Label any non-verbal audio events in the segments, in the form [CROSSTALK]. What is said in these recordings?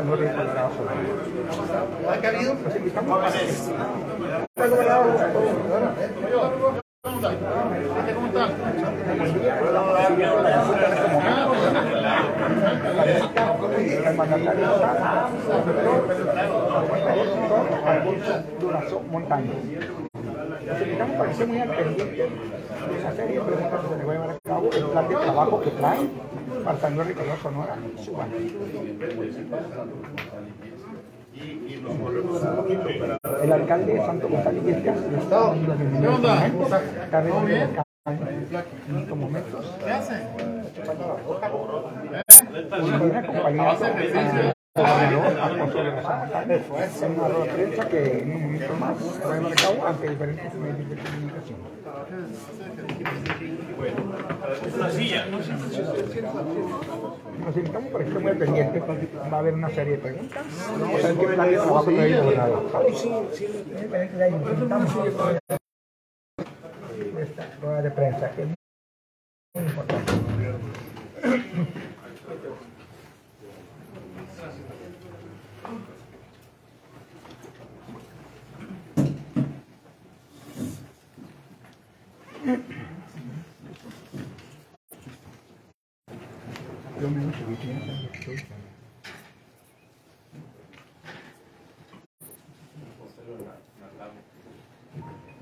San Luis de Colorado. ¿Ha habido? Los invitamos a el mandatario está Durazo Montaño. Los invitamos para que estén muy al pendiente de esa serie de preguntas que se les va a llevar a cabo, el plan de trabajo que traen Luis Ricardo Sonora. El alcalde de Santo Gonzalo está dando la bienvenida. Está recibiendo el alcalde en estos momentos. ¿Qué hace? Viene acompañando a gobernador Alfonso de la Santana. Es una rueda de prensa que en un momento más se va a llevar a cabo ante diferentes medios de comunicación. Una silla. Nos invitamos para que muy pendiente. Va a haber una serie de preguntas. Vamos a ver qué plan de trabajo trae el gobernador. Nos invitamos a esta rueda de prensa que es muy importante. Yo me he subí, ¿sí?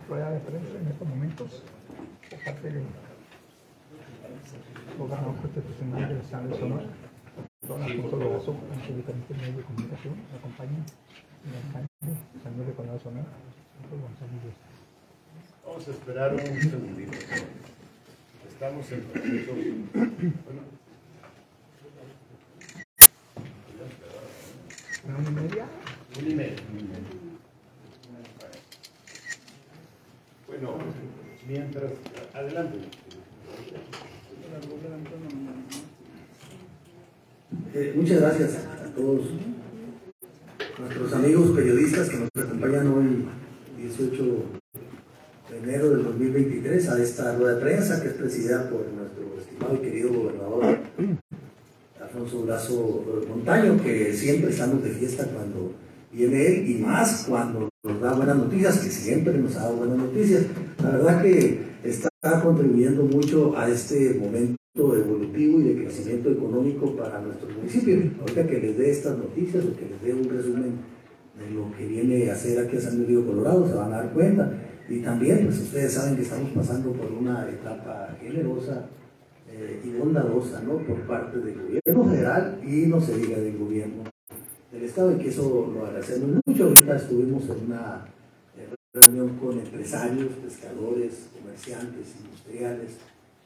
rueda de prensa en estos momentos por parte del gobernador constitucional del Estado de Sonora, don Alfonso Lobazo, en sus diferentes medios de comunicación, me acompaña el alcalde de San Luis de Colorado Sonora. Vamos a esperar un segundito. Estamos en proceso. Bueno, Una una y media, un email. un email. Bueno, mientras. Adelante. Eh, muchas gracias a todos nuestros amigos periodistas que nos acompañan hoy, 18 de enero del 2023, a esta rueda de prensa que es presidida por nuestro estimado y querido gobernador Alfonso Brazo Montaño, que siempre estamos de fiesta cuando viene él y más cuando nos da buenas noticias, que siempre nos ha dado buenas noticias. La verdad que está contribuyendo mucho a este momento evolutivo y de crecimiento económico para nuestro municipio. Ahorita que les dé estas noticias o que les dé un resumen de lo que viene a hacer aquí a San Luis Río Colorado, se van a dar cuenta. Y también, pues ustedes saben que estamos pasando por una etapa generosa eh, y bondadosa, ¿no? Por parte del gobierno federal y no se diga del gobierno del Estado, y que eso lo agradecemos mucho. Ahorita estuvimos en una eh, reunión con empresarios, pescadores, comerciantes, industriales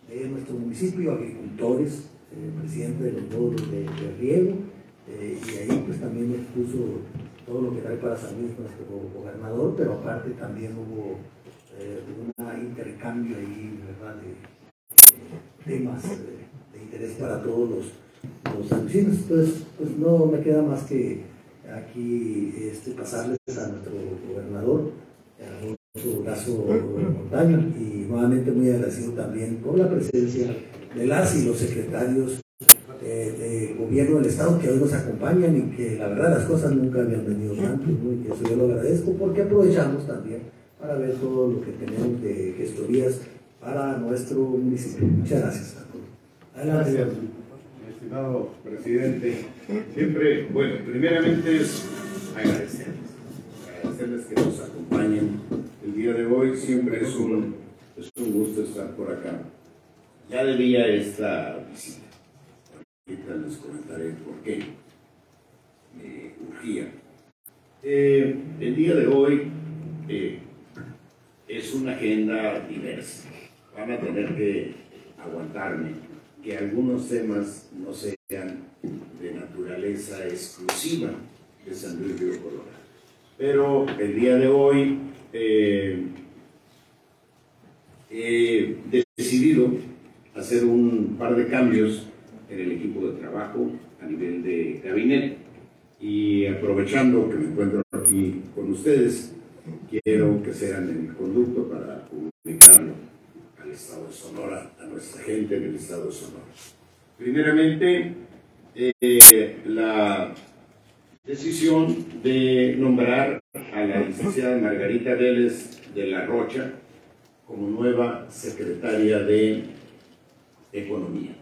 de nuestro municipio, agricultores, eh, presidente de los módulos de, riego, eh, y ahí pues también nos puso todo lo que trae para San Luis nuestro gobernador, pero aparte también hubo eh, un intercambio ahí, ¿verdad?, de temas de interés para todos los, los. Entonces, pues no me queda más que aquí este, pasarles a nuestro gobernador, Brazo Montaño, y nuevamente muy agradecido también por la presencia de las y los secretarios eh, de gobierno del Estado que hoy nos acompañan y que la verdad las cosas nunca habían venido tanto, y eso yo lo agradezco porque aprovechamos también para ver todo lo que tenemos de gestorías para nuestro municipio. Muchas gracias. Adelante. Gracias, estimado presidente. Siempre, bueno, primeramente es agradecerles, que nos acompañen el día de hoy. Siempre es un, es un gusto estar por acá. Ya debía esta visita. Ahorita les comentaré por qué. Me urgía. Eh, el día de hoy eh, es una agenda diversa. Van a tener que aguantarme que algunos temas no sean de naturaleza exclusiva de San Luis Río Colorado. Pero el día de hoy eh, he decidido hacer un par de cambios en el equipo de trabajo a nivel de gabinete y aprovechando que me encuentro aquí con ustedes, quiero que sean el conducto para comunicarlo Estado de Sonora, a nuestra gente en el Estado de Sonora. Primeramente, eh, la decisión de nombrar a la licenciada Margarita Vélez de la Rocha como nueva secretaria de Economía.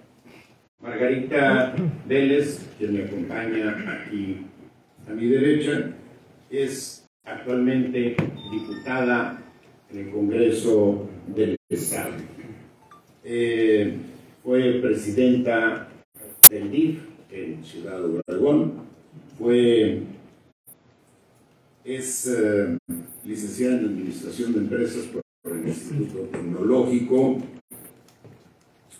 Margarita Vélez, quien me acompaña aquí a mi derecha, es actualmente diputada en el Congreso del Estado. Eh, fue presidenta del DIF en Ciudad Obregón, fue, es eh, licenciada en Administración de Empresas por, el Instituto Tecnológico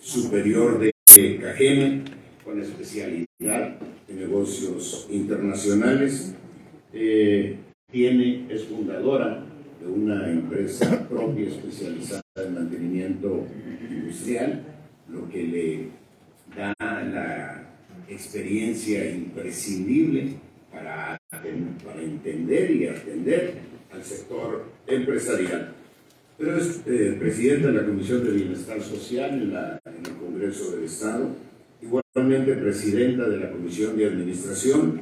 Superior de Cajeme, con especialidad en negocios internacionales. Eh, tiene, es fundadora de una empresa propia especializada en mantenimiento industrial, lo que le da experiencia imprescindible para, para entender y atender al sector empresarial. Pero es eh, presidenta de la Comisión de Bienestar Social en, en el Congreso del Estado, igualmente presidenta de la Comisión de Administración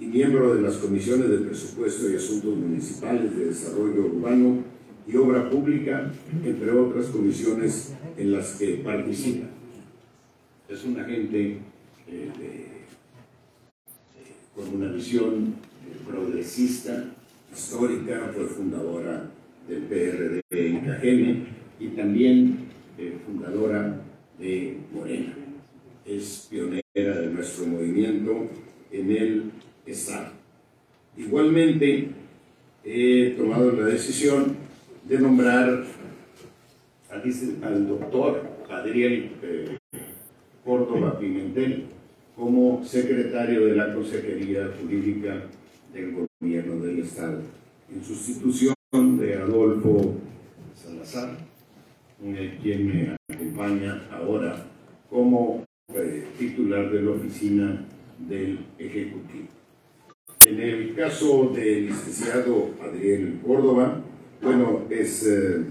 y miembro de las comisiones de presupuesto y asuntos municipales, de desarrollo urbano y obra pública, entre otras comisiones en las que participa. Es una gente eh, con una visión progresista, histórica, fue fundadora del PRD en Cajeme y también eh, fundadora de Morena. Es pionera de nuestro movimiento en el Estado. Igualmente, he tomado la decisión de nombrar al, doctor Adriel eh, Córdoba Pimentel como secretario de la Consejería Jurídica del Gobierno del Estado, en sustitución de Adolfo Salazar, quien me acompaña ahora como eh, titular de la oficina del Ejecutivo. En el caso del licenciado Adriel Córdoba, bueno, es eh,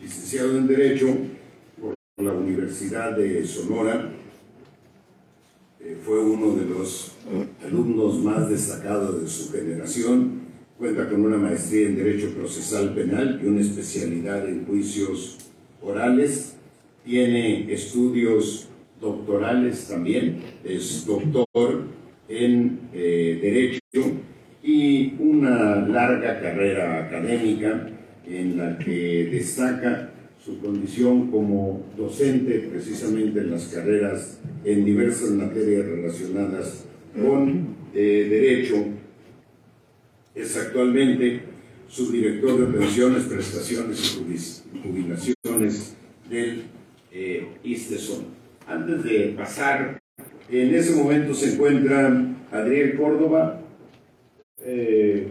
licenciado en Derecho la Universidad de Sonora, eh, fue uno de los alumnos más destacados de su generación, cuenta con una maestría en Derecho Procesal Penal y una especialidad en juicios orales, tiene estudios doctorales también, es doctor en eh, Derecho y una larga carrera académica en la que destaca su condición como docente precisamente en las carreras en diversas materias relacionadas con eh, derecho. Es actualmente subdirector de pensiones, prestaciones y jubilaciones del eh, ISTESON. Antes de pasar, en ese momento se encuentra Adriel Córdoba, eh,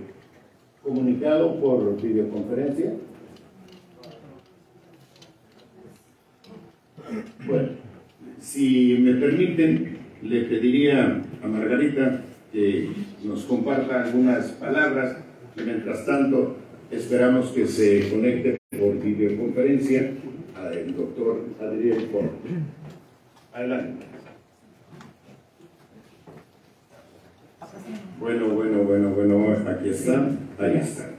comunicado por videoconferencia. Bueno, si me permiten, le pediría a Margarita que nos comparta algunas palabras. Mientras tanto, esperamos que se conecte por videoconferencia el doctor Adriel Córdoba. Adelante. Bueno, bueno, bueno, bueno, aquí están, ahí están.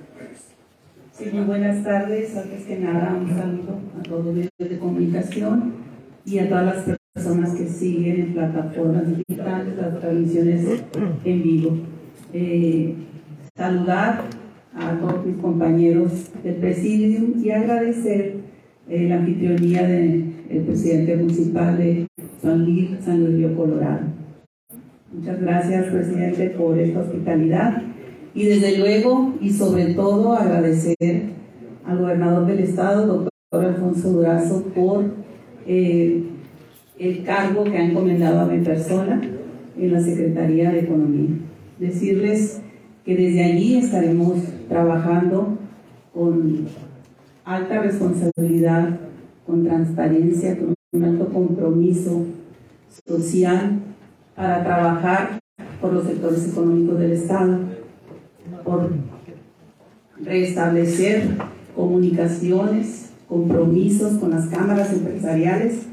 Sí, muy buenas tardes. Antes que nada, un saludo a todos los medios de comunicación y a todas las personas que siguen en plataformas digitales las transmisiones en vivo. Eh, saludar a todos mis compañeros del presidium y agradecer eh, la anfitrionía del presidente municipal de San Luis, San Luis Río Colorado. Muchas gracias, presidente, por esta hospitalidad y desde luego y sobre todo agradecer al gobernador del estado, doctor Alfonso Durazo, por eh, el cargo que ha encomendado a mi persona en la Secretaría de Economía. Decirles que desde allí estaremos trabajando con alta responsabilidad, con transparencia, con un alto compromiso social para trabajar por los sectores económicos del Estado, por restablecer comunicaciones, compromisos con las cámaras empresariales,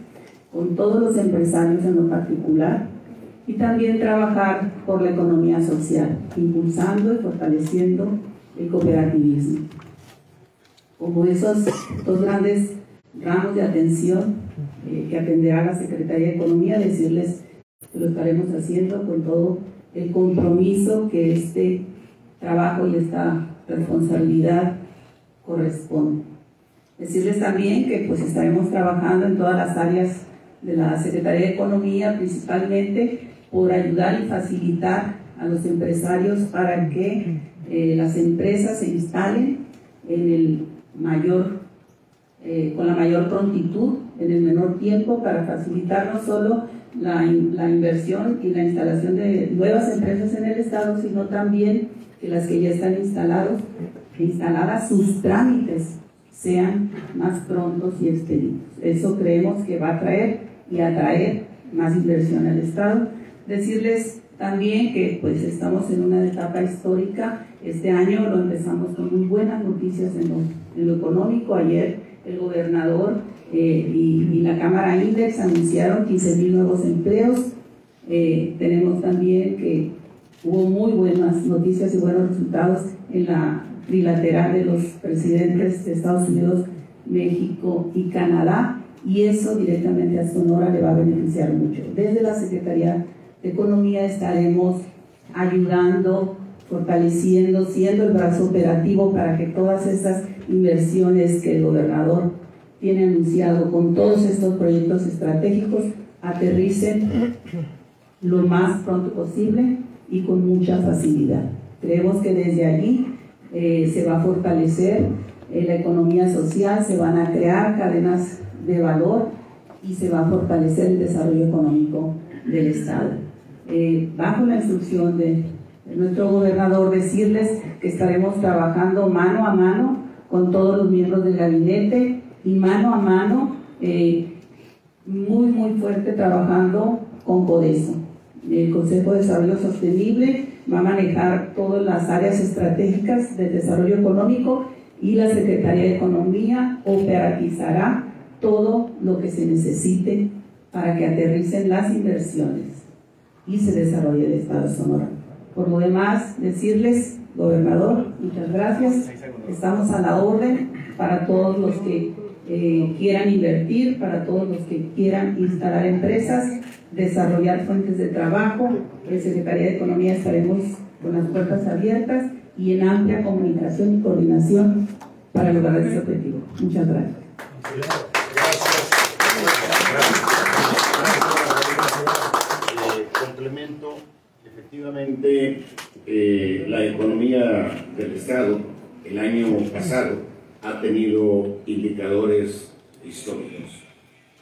con todos los empresarios en lo particular, y también trabajar por la economía social, impulsando y fortaleciendo el cooperativismo. Como esos dos grandes ramos de atención eh, que atenderá la Secretaría de Economía, decirles que lo estaremos haciendo con todo el compromiso que este trabajo y esta responsabilidad corresponde. Decirles también que pues estaremos trabajando en todas las áreas de la Secretaría de Economía, principalmente por ayudar y facilitar a los empresarios para que eh, las empresas se instalen en el mayor, eh, con la mayor prontitud, en el menor tiempo, para facilitar no solo la, la inversión y la instalación de nuevas empresas en el Estado, sino también que las que ya están instalados, instaladas, sus trámites sean más prontos y expeditos. Eso creemos que va a traer y atraer más inversión al Estado Decirles también que pues estamos en una etapa histórica. Este año lo empezamos con muy buenas noticias en lo, económico. Ayer el gobernador eh, y, la Cámara Index anunciaron 15 mil nuevos empleos. Eh, tenemos también que hubo muy buenas noticias y buenos resultados en la trilateral de los presidentes de Estados Unidos, México y Canadá. Y eso directamente a Sonora le va a beneficiar mucho. Desde la Secretaría Economía estaremos ayudando, fortaleciendo, siendo el brazo operativo para que todas estas inversiones que el gobernador tiene anunciado con todos estos proyectos estratégicos aterricen lo más pronto posible y con mucha facilidad. Creemos que desde allí eh, se va a fortalecer eh, la economía social, se van a crear cadenas de valor y se va a fortalecer el desarrollo económico del Estado. Eh, bajo la instrucción de, nuestro gobernador, decirles que estaremos trabajando mano a mano con todos los miembros del gabinete y mano a mano, muy, muy fuerte trabajando con CODESO. El Consejo de Desarrollo Sostenible va a manejar todas las áreas estratégicas del desarrollo económico y la Secretaría de Economía operatizará todo lo que se necesite para que aterricen las inversiones y se desarrolle el Estado de Sonora. Por lo demás, decirles, gobernador, muchas gracias. Estamos a la orden para todos los que eh, quieran invertir, para todos los que quieran instalar empresas, desarrollar fuentes de trabajo. En Secretaría de Economía estaremos con las puertas abiertas y en amplia comunicación y coordinación para lograr ese objetivo. Muchas gracias. Efectivamente, eh, la economía del Estado el año pasado ha tenido indicadores históricos.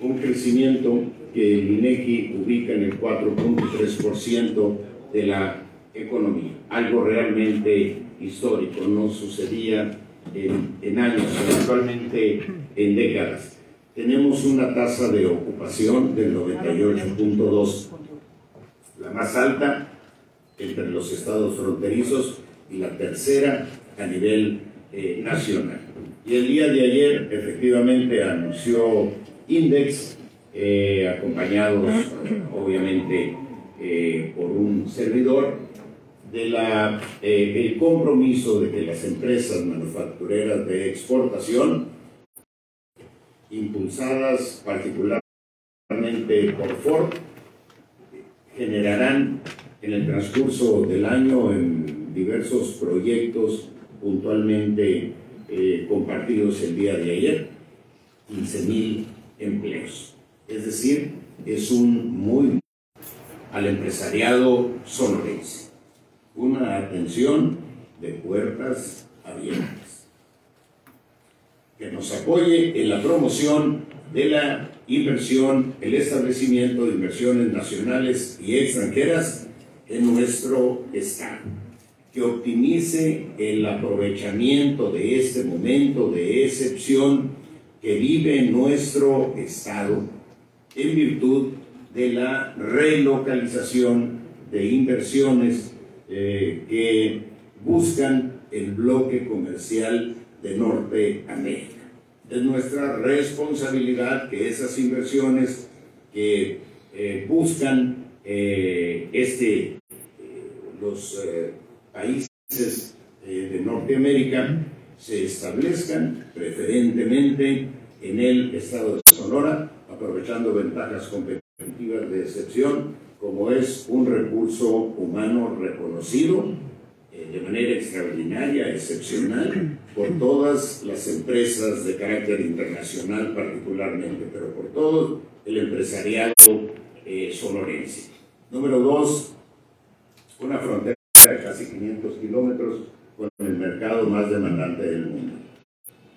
Un crecimiento que el INEGI ubica en el 4.3% de la economía, algo realmente histórico, no sucedía en, en años, actualmente en décadas. Tenemos una tasa de ocupación del 98.2 la más alta entre los estados fronterizos y la tercera a nivel eh, nacional. Y el día de ayer efectivamente anunció Index, eh, acompañados obviamente eh, por un servidor, de la, el compromiso de que las empresas manufactureras de exportación, impulsadas particularmente particularmente por Ford, generarán en el transcurso del año en diversos proyectos puntualmente eh, compartidos el día de ayer, 15.000 empleos. Es decir, es un muy al empresariado sonorense. Una atención de puertas abiertas. Que nos apoye en la promoción de la inversión, el establecimiento de inversiones nacionales y extranjeras en nuestro Estado. Que optimice el aprovechamiento de este momento de excepción que vive nuestro Estado en virtud de la relocalización de inversiones eh, que buscan el bloque comercial de Norteamérica. Es nuestra responsabilidad que esas inversiones que eh, buscan eh, este, los países de Norteamérica se establezcan preferentemente en el estado de Sonora, aprovechando ventajas competitivas de excepción, como es un recurso humano reconocido eh, de manera extraordinaria, excepcional, por todas las empresas de carácter internacional particularmente, pero por todo el empresariado eh, sonorense. Número dos, una frontera de casi 500 kilómetros con el más demandante del mundo.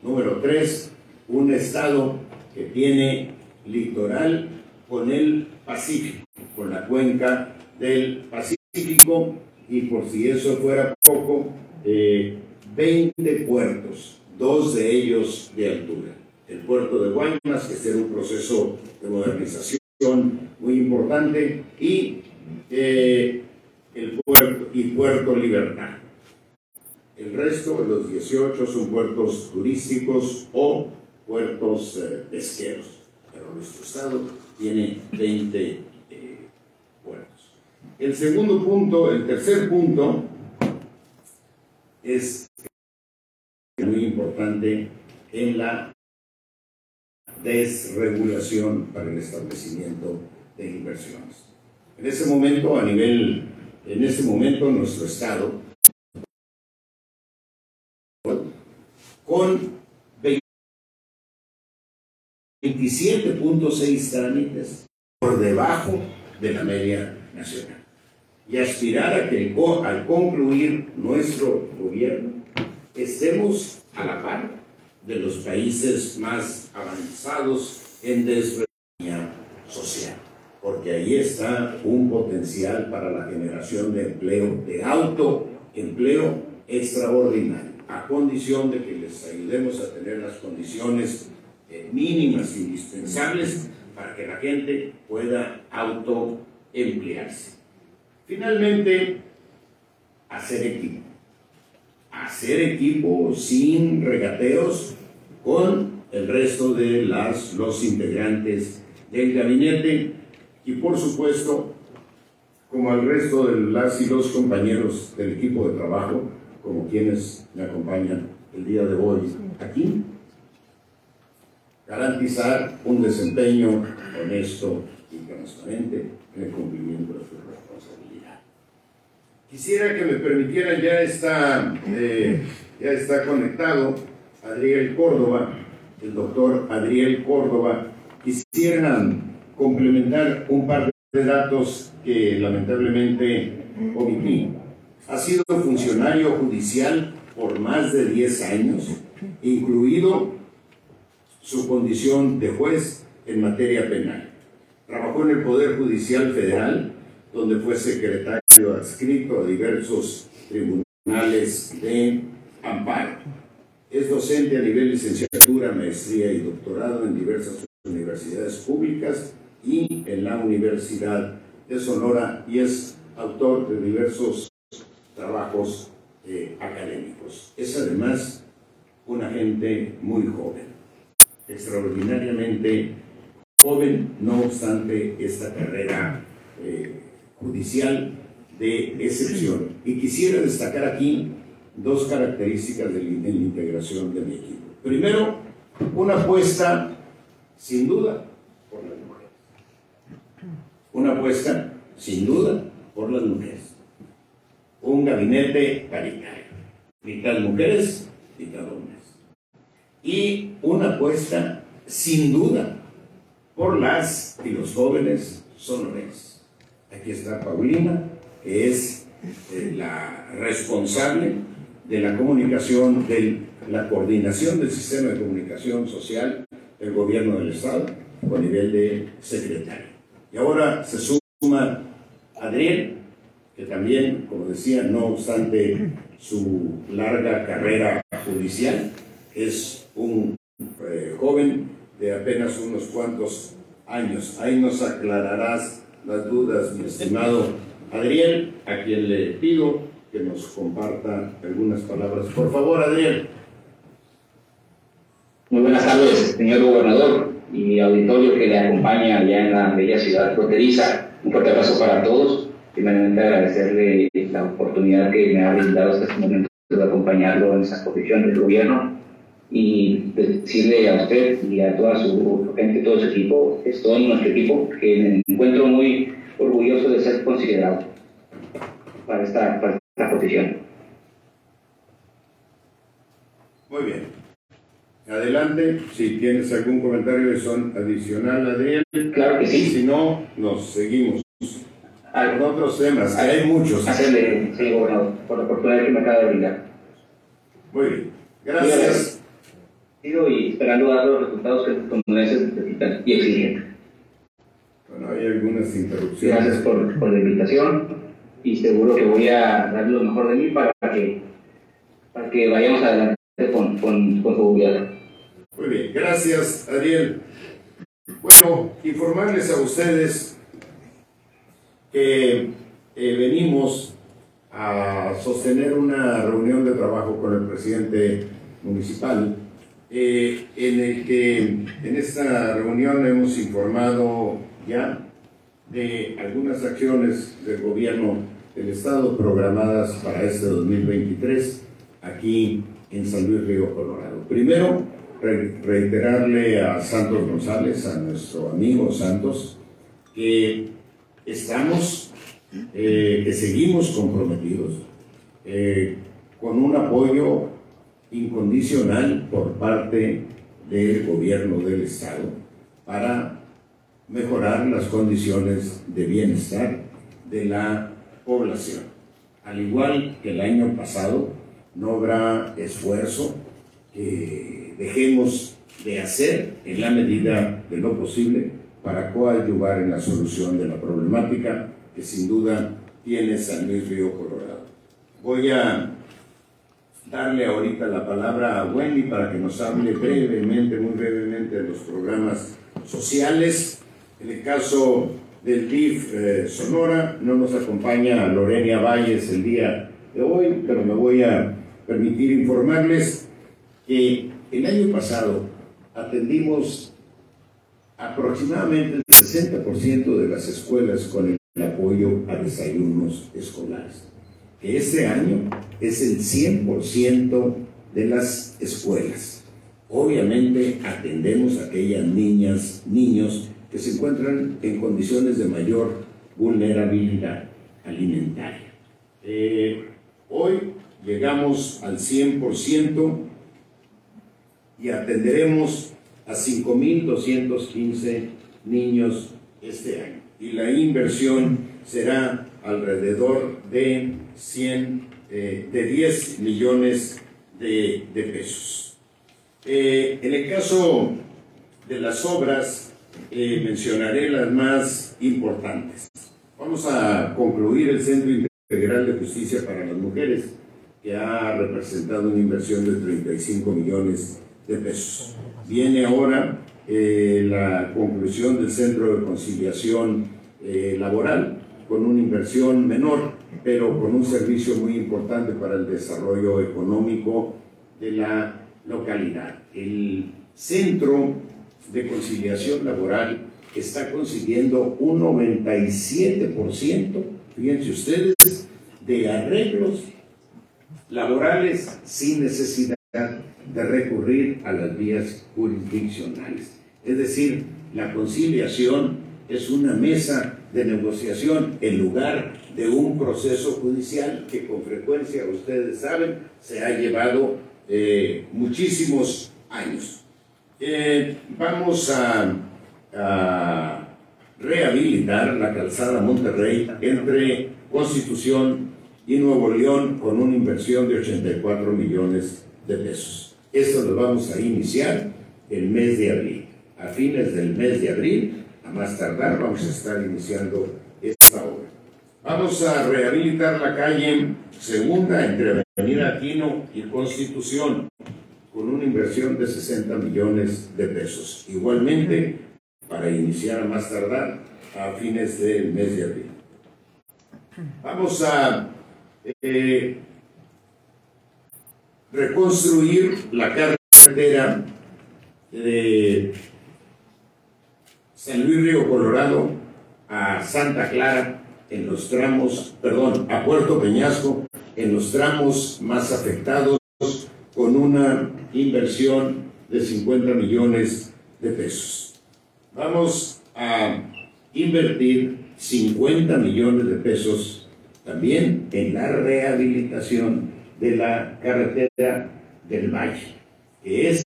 Número tres, un estado que tiene litoral con el Pacífico, con la cuenca del Pacífico, y por si eso fuera poco, 20 eh, puertos, dos de ellos de altura. El puerto de Guaymas, que será un proceso de modernización muy importante, y eh, el puerto, y Puerto Libertad. El resto, los 18, son puertos turísticos o puertos eh, pesqueros. Pero nuestro estado tiene 20 eh, puertos. El segundo punto, el tercer punto, es muy importante en la desregulación para el establecimiento de inversiones. En ese momento, a nivel, en ese momento, nuestro Estado con 27.6 trámites por debajo de la media nacional. Y aspirar a que al concluir nuestro gobierno estemos a la par de los países más avanzados en desarrollo social, porque ahí está un potencial para la generación de empleo, de autoempleo extraordinario a condición de que les ayudemos a tener las condiciones eh, mínimas indispensables para que la gente pueda autoemplearse. Finalmente, hacer equipo. Hacer equipo sin regateos con el resto de las, los integrantes del gabinete y por supuesto, como al resto de las y los compañeros del equipo de trabajo, como quienes me acompañan el día de hoy aquí, garantizar un desempeño honesto y transparente en el cumplimiento de su responsabilidad. Quisiera que me permitieran, ya está, eh, ya está conectado Adriel Córdoba, el doctor Adriel Córdoba, quisieran complementar un par de datos que lamentablemente omití. Ha sido funcionario judicial por más de 10 años, incluido su condición de juez en materia penal. Trabajó en el Poder Judicial Federal, donde fue secretario adscrito a diversos tribunales de amparo. Es docente a nivel licenciatura, maestría y doctorado en diversas universidades públicas y en la Universidad de Sonora y es autor de diversos trabajos eh, académicos. Es además una gente muy joven, extraordinariamente joven, no obstante esta carrera eh, judicial de excepción. Y quisiera destacar aquí dos características de la, integración de mi equipo. Primero, una apuesta, sin duda, por las mujeres. Una apuesta, sin duda, por las mujeres. Un gabinete paritario. Mitad mujeres, mitad hombres. Y una apuesta, sin duda, por las y los jóvenes sonores. Aquí está Paulina, que es eh, la responsable de la comunicación, de la coordinación del sistema de comunicación social del gobierno del Estado con nivel de secretario. Y ahora se suma Adriel, que también, como decía, no obstante su larga carrera judicial, es un eh, joven de apenas unos cuantos años. Ahí nos aclararás las dudas, mi estimado Adriel, a quien le pido que nos comparta algunas palabras. Por favor, Adriel. Muy buenas tardes, señor gobernador y auditorio que le acompaña allá en la bella ciudad fronteriza. Un fuerte abrazo para todos. Primeramente agradecerle la oportunidad que me ha brindado hasta este momento de acompañarlo en esa posición del gobierno y decirle a usted y a toda su gente, todo su equipo, es todo nuestro equipo, que me encuentro muy orgulloso de ser considerado para esta, para esta posición. Muy bien. Adelante, si tienes algún comentario son adicional, Adriel. Claro que sí. Si no, nos seguimos. Con otros temas, hay muchos. Hacerle, sí, gobernador, por la oportunidad que me acaba de brindar. Muy bien. Gracias. Y esperando dar los resultados que los tondoneses necesitan y exigen. Bueno, hay algunas interrupciones. Gracias por, por la invitación y seguro que voy a dar lo mejor de mí para que, para que vayamos adelante con, con, con gobierno. Muy bien, gracias Ariel. Bueno, informarles a ustedes que eh, venimos a sostener una reunión de trabajo con el presidente municipal, eh, en el que en esta reunión hemos informado ya de algunas acciones del gobierno del Estado programadas para este 2023 aquí en San Luis Río Colorado. Primero, reiterarle a Santos González, a nuestro amigo Santos, que estamos, eh, que seguimos comprometidos eh, con un apoyo incondicional por parte del gobierno del Estado para mejorar las condiciones de bienestar de la población. Al igual que el año pasado, no habrá esfuerzo que dejemos de hacer en la medida de lo posible para coadyuvar en la solución de la problemática que sin duda tiene San Luis Río Colorado. Voy a darle ahorita la palabra a Wendy para que nos hable brevemente, muy brevemente, de los programas sociales. En el caso del DIF eh, Sonora, no nos acompaña Lorenia Valles el día de hoy, pero me voy a permitir informarles que el año pasado atendimos aproximadamente el 60% de las escuelas con el apoyo a desayunos escolares. Que este año es el 100% de las escuelas. Obviamente atendemos a aquellas niñas, niños que se encuentran en condiciones de mayor vulnerabilidad alimentaria. Eh, hoy llegamos al 100% y atenderemos a 5.215 niños este año. Y la inversión será alrededor de 100, eh, de 10 millones de, pesos. Eh, en el caso de las obras, eh, mencionaré las más importantes. Vamos a concluir el Centro Integral de Justicia para las Mujeres que ha representado una inversión de 35 millones de pesos. Viene ahora eh, la conclusión del Centro de Conciliación eh, Laboral, con una inversión menor, pero con un servicio muy importante para el desarrollo económico de la localidad. El Centro de Conciliación Laboral está consiguiendo un 97%, fíjense ustedes, de arreglos laborales sin necesidad de recurrir a las vías jurisdiccionales. Es decir, la conciliación es una mesa de negociación en lugar de un proceso judicial que con frecuencia, ustedes saben, se ha llevado eh, muchísimos años. Eh, vamos a, a rehabilitar la calzada Monterrey entre Constitución y Nuevo León con una inversión de 84 millones de pesos. Esto lo vamos a iniciar el mes de abril. A fines del mes de abril, a más tardar, vamos a estar iniciando esta obra. Vamos a rehabilitar la calle segunda entre Avenida Aquino y Constitución con una inversión de 60 millones de pesos. Igualmente, para iniciar a más tardar a fines del mes de abril. Vamos a eh, reconstruir la carretera de San Luis Río Colorado a Santa Clara en los tramos, perdón, a Puerto Peñasco en los tramos más afectados con una inversión de 50 millones de pesos. Vamos a invertir 50 millones de pesos también en la rehabilitación de la carretera del Valle, que es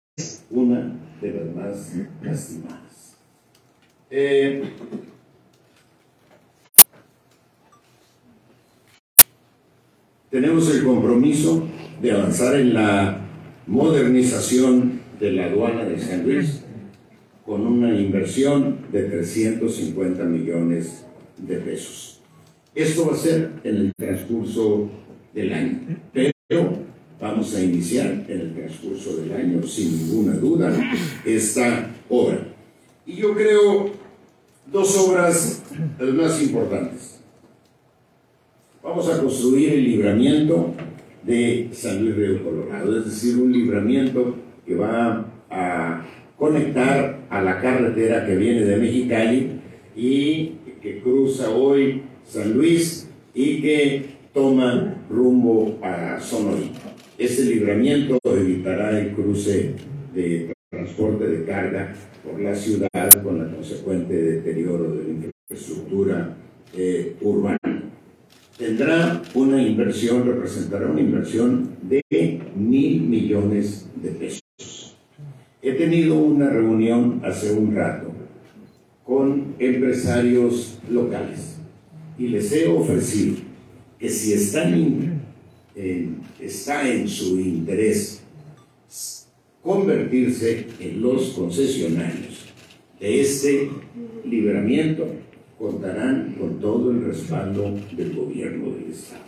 una de las más lastimadas. Eh, tenemos el compromiso de avanzar en la modernización de la aduana de San Luis con una inversión de 350 millones de pesos. Esto va a ser en el transcurso del año, vamos a iniciar en el transcurso del año, sin ninguna duda, esta obra. Y yo creo dos obras las más importantes. Vamos a construir el libramiento de San Luis Río Colorado, es decir, un libramiento que va a conectar a la carretera que viene de Mexicali y que cruza hoy San Luis y que toma rumbo a Sonora. Este libramiento evitará el cruce de transporte de carga por la ciudad con la consecuente deterioro de la infraestructura eh, urbana. Tendrá una inversión, representará una inversión de mil millones de pesos. He tenido una reunión hace un rato con empresarios locales y les he ofrecido que si está en su interés convertirse en los concesionarios de este libramiento, contarán con todo el respaldo del gobierno del Estado.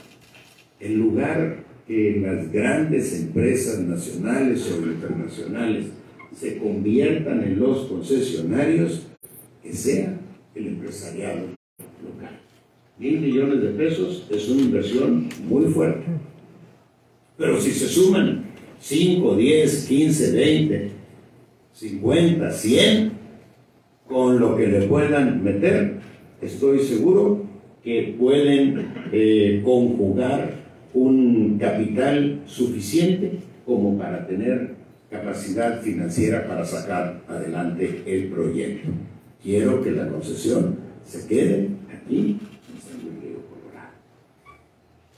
En lugar que las grandes empresas nacionales o internacionales se conviertan en los concesionarios, que sea el empresariado. Mil millones de pesos es una inversión muy fuerte. Pero si se suman 5, 10, 15, 20, 50, 100, con lo que le puedan meter, estoy seguro que pueden eh, conjugar un capital suficiente como para tener capacidad financiera para sacar adelante el proyecto. Quiero que la concesión se quede aquí en San Luis Río Colorado.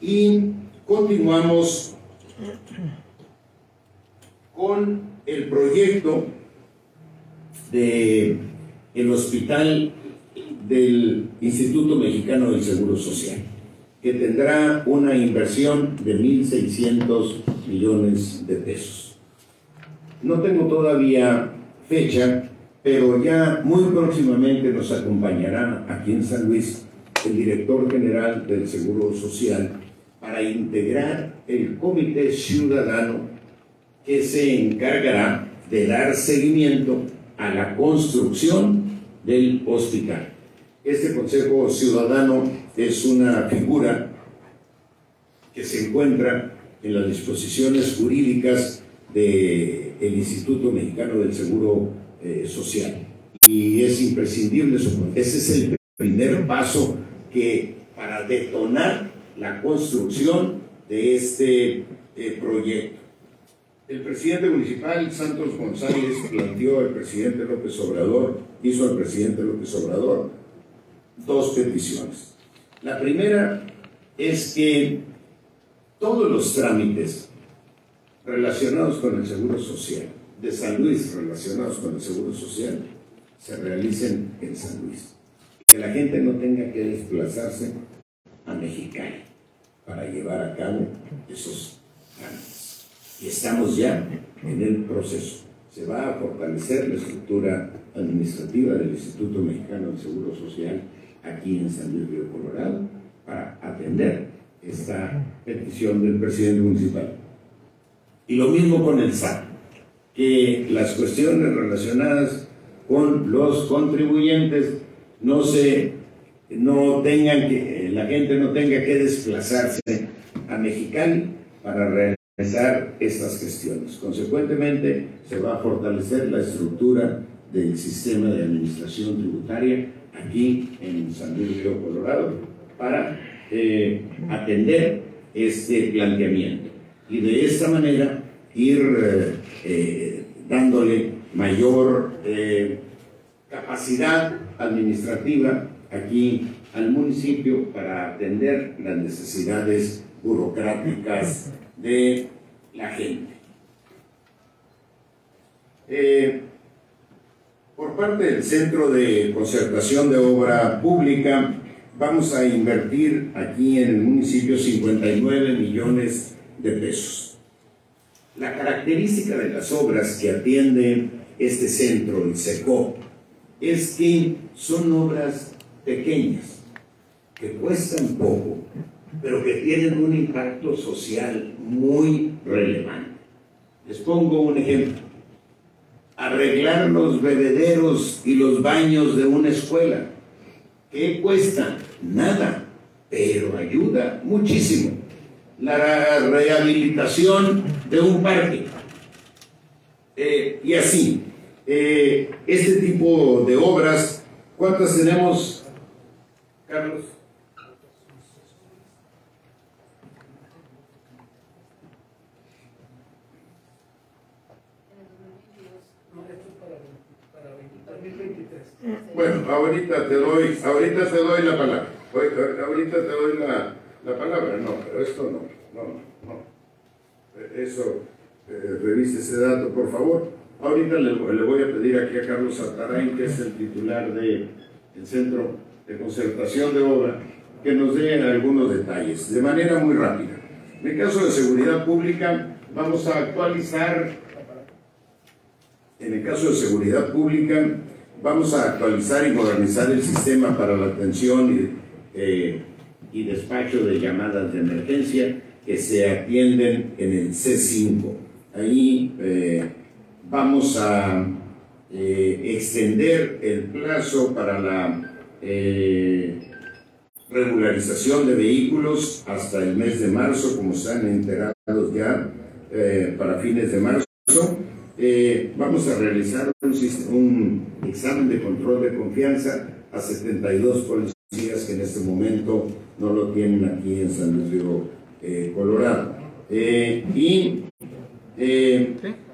Y continuamos con el proyecto de el hospital del Instituto Mexicano del Seguro Social, que tendrá una inversión de 1.600 millones de pesos. No tengo todavía fecha, pero ya muy próximamente nos acompañará aquí en San Luis el director general del Seguro Social para integrar el comité ciudadano que se encargará de dar seguimiento a la construcción del hospital. Este Consejo Ciudadano es una figura que se encuentra en las disposiciones jurídicas del Instituto Mexicano del Seguro eh, Social y es imprescindible su Ese es el primer paso que para detonar la construcción de este eh, proyecto. El presidente municipal Santos González planteó al presidente López Obrador, hizo al presidente López Obrador dos peticiones. La primera es que todos los trámites relacionados con el Seguro Social, de San Luis relacionados con el Seguro Social, se realicen en San Luis. Que la gente no tenga que desplazarse a Mexicali para llevar a cabo esos trámites. Y estamos ya en el proceso. Se va a fortalecer la estructura administrativa del Instituto Mexicano del Seguro Social aquí en San Luis Río Colorado para atender esta petición del presidente municipal. Y lo mismo con el SAT, que las cuestiones relacionadas con los contribuyentes no se no tengan que la gente no tenga que desplazarse a Mexicali para realizar estas gestiones. Consecuentemente, se va a fortalecer la estructura del sistema de administración tributaria aquí en San Luis Río Colorado para eh, atender este planteamiento y de esta manera ir eh, eh, dándole mayor capacidad administrativa aquí al municipio para atender las necesidades burocráticas de la gente. por parte del Centro de Concertación de Obra Pública, vamos a invertir aquí en el municipio 59 millones de pesos. La característica de las obras que atiende este centro, el SECO, es que son obras pequeñas, que cuestan poco, pero que tienen un impacto social muy relevante. Les pongo un ejemplo. Arreglar los bebederos y los baños de una escuela. ¿Qué cuesta? Nada, pero ayuda muchísimo. La rehabilitación de un parque. Eh, y así, eh, este tipo de obras, ¿cuántas tenemos, Carlos? Bueno, ahorita te doy, ahorita te doy la palabra. Ahorita te doy la, la palabra. No, pero esto no, no, no. Eso, eh, revise ese dato, por favor. Ahorita le, le, voy a pedir aquí a Carlos Satarain, que es el titular del Centro de Concertación de Obra, que nos dé algunos detalles, de manera muy rápida. En el caso de seguridad pública, vamos a actualizar, en el caso de seguridad pública, Vamos a actualizar y modernizar el sistema para la atención y, eh, despacho de llamadas de emergencia que se atienden en el C5. Ahí eh, vamos a eh, extender el plazo para la regularización de vehículos hasta el mes de marzo, como están enterados ya, para fines de marzo. Eh, vamos a realizar un, examen de control de confianza a 72 policías que en este momento no lo tienen aquí en San Luis Río eh, Colorado. Eh, y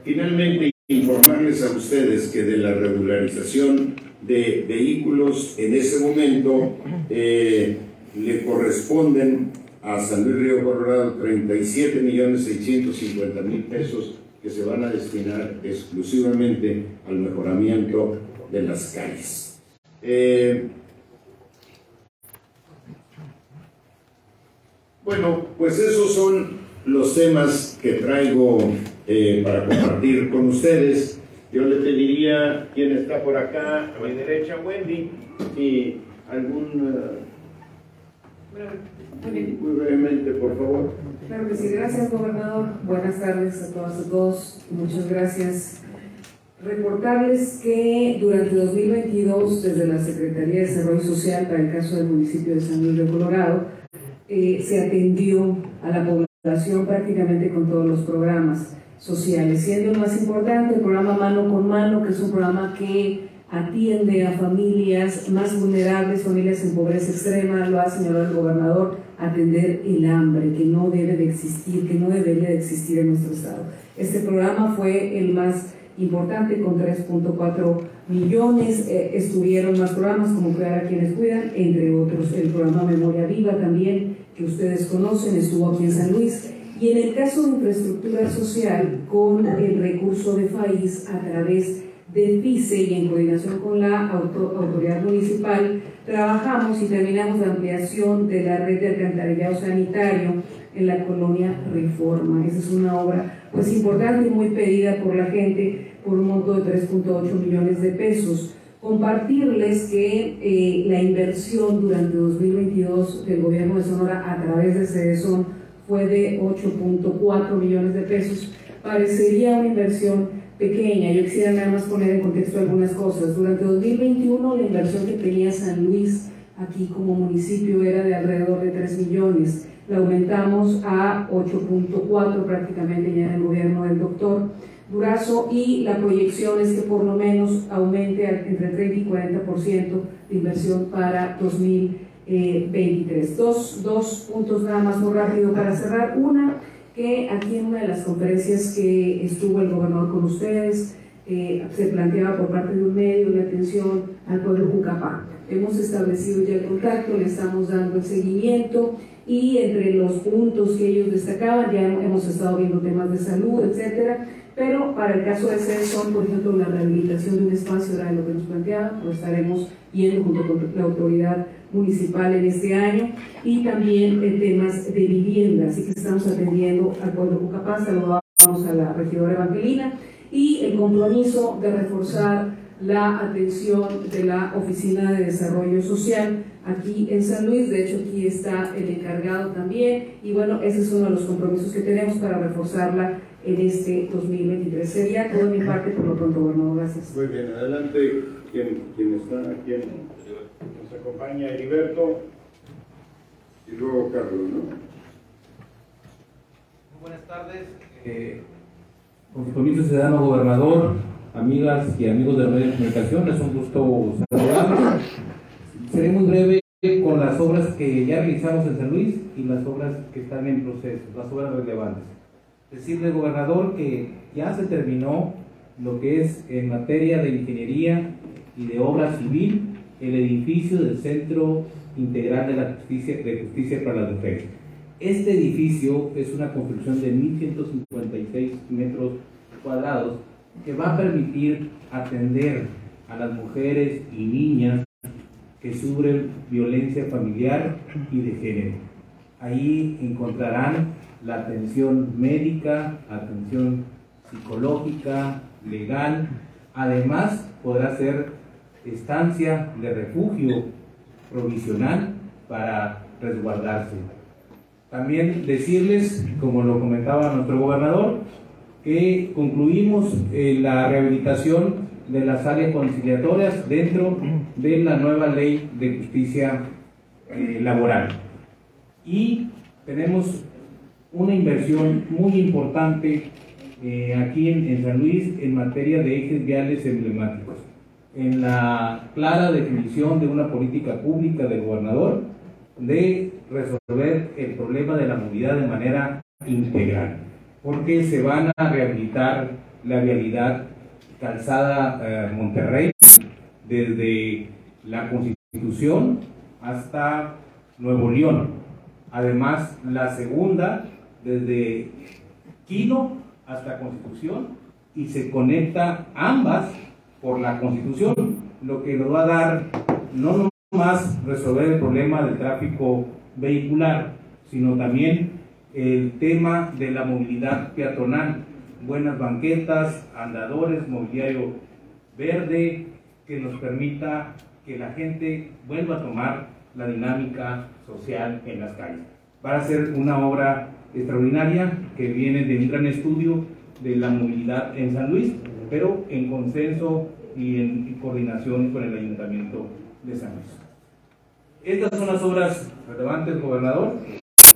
finalmente informarles a ustedes que de la regularización de vehículos en este momento le corresponden a San Luis Río Colorado 37 millones 650 mil pesos que se van a destinar exclusivamente al mejoramiento de las calles. Eh, bueno, pues esos son los temas que traigo eh, para compartir con ustedes. Yo le pediría, quien está por acá, a mi derecha, Wendy, y algún... muy brevemente, por favor. Claro que sí, gracias gobernador. Buenas tardes a todas y todos. Muchas gracias. Reportarles que durante 2022, desde la Secretaría de Desarrollo Social, para el caso del municipio de San Luis de Colorado, eh, se atendió a la población prácticamente con todos los programas sociales, siendo el más importante el programa Mano con Mano, que es un programa que atiende a familias más vulnerables, familias en pobreza extrema, lo ha señalado el gobernador, atender el hambre que no debe de existir, que no debería de existir en nuestro estado. Este programa fue el más importante con 3.4 millones. Eh, estuvieron más programas como Cuidar a quienes cuidan, entre otros el programa Memoria Viva también, que ustedes conocen, estuvo aquí en San Luis. Y en el caso de infraestructura social, con el recurso de FAIS a través de FICE y en coordinación con la autoridad municipal, trabajamos y terminamos la ampliación de la red de alcantarillado sanitario en la colonia Reforma. Esa es una obra pues importante y muy pedida por la gente por un monto de 3.8 millones de pesos. Compartirles que eh, la inversión durante 2022 del gobierno de Sonora a través de CEDESON fue de 8.4 millones de pesos. Parecería una inversión pequeña. Yo quisiera nada más poner en contexto algunas cosas. Durante 2021 la inversión que tenía San Luis aquí como municipio era de alrededor de 3 millones la aumentamos a 8.4 prácticamente ya en el gobierno del doctor Durazo y la proyección es que por lo menos aumente entre 30 y 40% de inversión para 2023. Dos, dos puntos nada más muy rápido para cerrar. Una, que aquí en una de las conferencias que estuvo el gobernador con ustedes, eh, se planteaba por parte de un medio la atención al pueblo Jucapá. Hemos establecido ya el contacto, le estamos dando el seguimiento y entre los puntos que ellos destacaban, ya hemos estado viendo temas de salud, etcétera, pero para el caso de son por ejemplo, la rehabilitación de un espacio era lo que nos planteaba, lo estaremos viendo junto con la autoridad municipal en este año, y también en temas de vivienda, así que estamos atendiendo al pueblo Cucapá, saludamos a la regidora Evangelina, y el compromiso de reforzar la atención de la Oficina de Desarrollo Social aquí en San Luis. De hecho, aquí está el encargado también. Y bueno, ese es uno de los compromisos que tenemos para reforzarla en este 2023. Sería toda mi parte por lo pronto, gobernador. Gracias. Muy bien, adelante. ¿Quién, quién está? ¿Quién acompaña? Heriberto. Y luego Carlos, ¿no? Muy buenas tardes. Eh, con su permiso, ciudadano gobernador, amigas y amigos de la media de comunicación, es un gusto saludarlos. Seré muy breve con las obras que ya realizamos en San Luis y las obras que están en proceso, las obras relevantes. Decirle, gobernador, que ya se terminó lo que es en materia de ingeniería y de obra civil el edificio del Centro Integral de la Justicia, de Justicia para la Defensa. Este edificio es una construcción de 1.156 metros cuadrados que va a permitir atender a las mujeres y niñas que sufren violencia familiar y de género. Ahí encontrarán la atención médica, atención psicológica, legal. Además, podrá ser estancia de refugio provisional para resguardarse. También decirles, como lo comentaba nuestro gobernador, que concluimos eh, la rehabilitación de las áreas conciliatorias dentro de la nueva ley de justicia eh, laboral. Y tenemos una inversión muy importante eh, aquí en, en, San Luis en materia de ejes viales emblemáticos. En la clara definición de una política pública del gobernador de resolver el problema de la movilidad de manera integral porque se van a rehabilitar la vialidad calzada eh, Monterrey desde la Constitución hasta Nuevo León. Además, la segunda desde Quino hasta Constitución y se conecta ambas por la Constitución, lo que nos va a dar no más resolver el problema del tráfico vehicular, sino también el tema de la movilidad peatonal, buenas banquetas, andadores, mobiliario verde, que nos permita que la gente vuelva a tomar la dinámica social en las calles. Va a ser una obra extraordinaria que viene de un gran estudio de la movilidad en San Luis, pero en consenso y en coordinación con el Ayuntamiento de San Luis. Estas son las obras relevantes, gobernador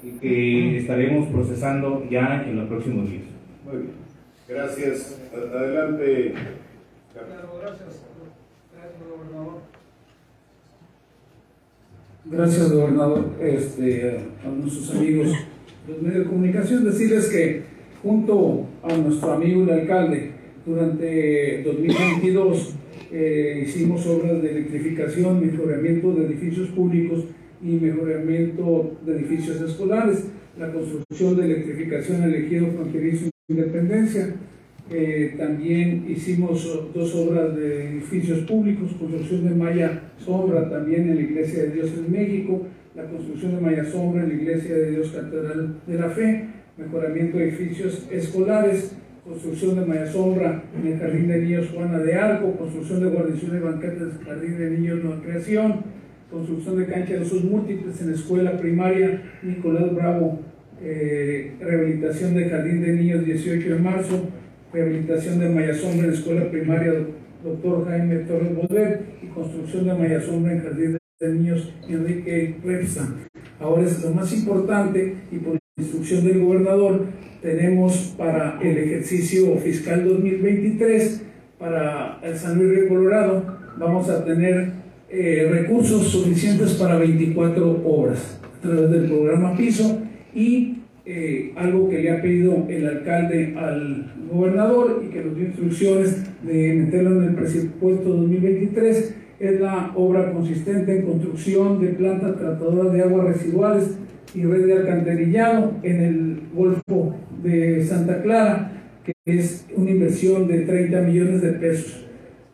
y que estaremos procesando ya en los próximos días. Muy bien. Gracias. Adelante. Gracias. Gracias, gobernador. Gracias, gobernador. Este, a nuestros amigos los medios de comunicación, decirles que junto a nuestro amigo el alcalde Durante 2022 eh, hicimos obras de electrificación, mejoramiento de edificios públicos y mejoramiento de edificios escolares, la construcción de electrificación en el ejido fronterizo Independencia. Eh, también hicimos dos obras de edificios públicos, construcción de malla sombra también en la Iglesia de Dios en México, la construcción de malla sombra en la Iglesia de Dios Catedral de la Fe, mejoramiento de edificios escolares, construcción de malla sombra en el Jardín de Niños Juana de Arco, construcción de guarniciones y banquetes en el Jardín de Niños Nueva Creación, construcción de cancha de usos múltiples en la escuela primaria Nicolás Bravo, eh, rehabilitación del Jardín de Niños 18 de marzo, rehabilitación de malla sombra en la escuela primaria Dr. Jaime Torres Bodet y construcción de malla sombra en Jardín de Niños Enrique Repsa. Ahora es lo más importante y por instrucción del gobernador tenemos para el ejercicio fiscal 2023 para el San Luis Río Colorado. Vamos a tener eh, recursos suficientes para 24 obras a través del programa PISO y eh, algo que le ha pedido el alcalde al gobernador y que nos dio instrucciones de meterlo en el presupuesto 2023 es la obra consistente en construcción de plantas tratadoras de aguas residuales y red de alcantarillado en el Golfo de Santa Clara, que es una inversión de 30 millones de pesos.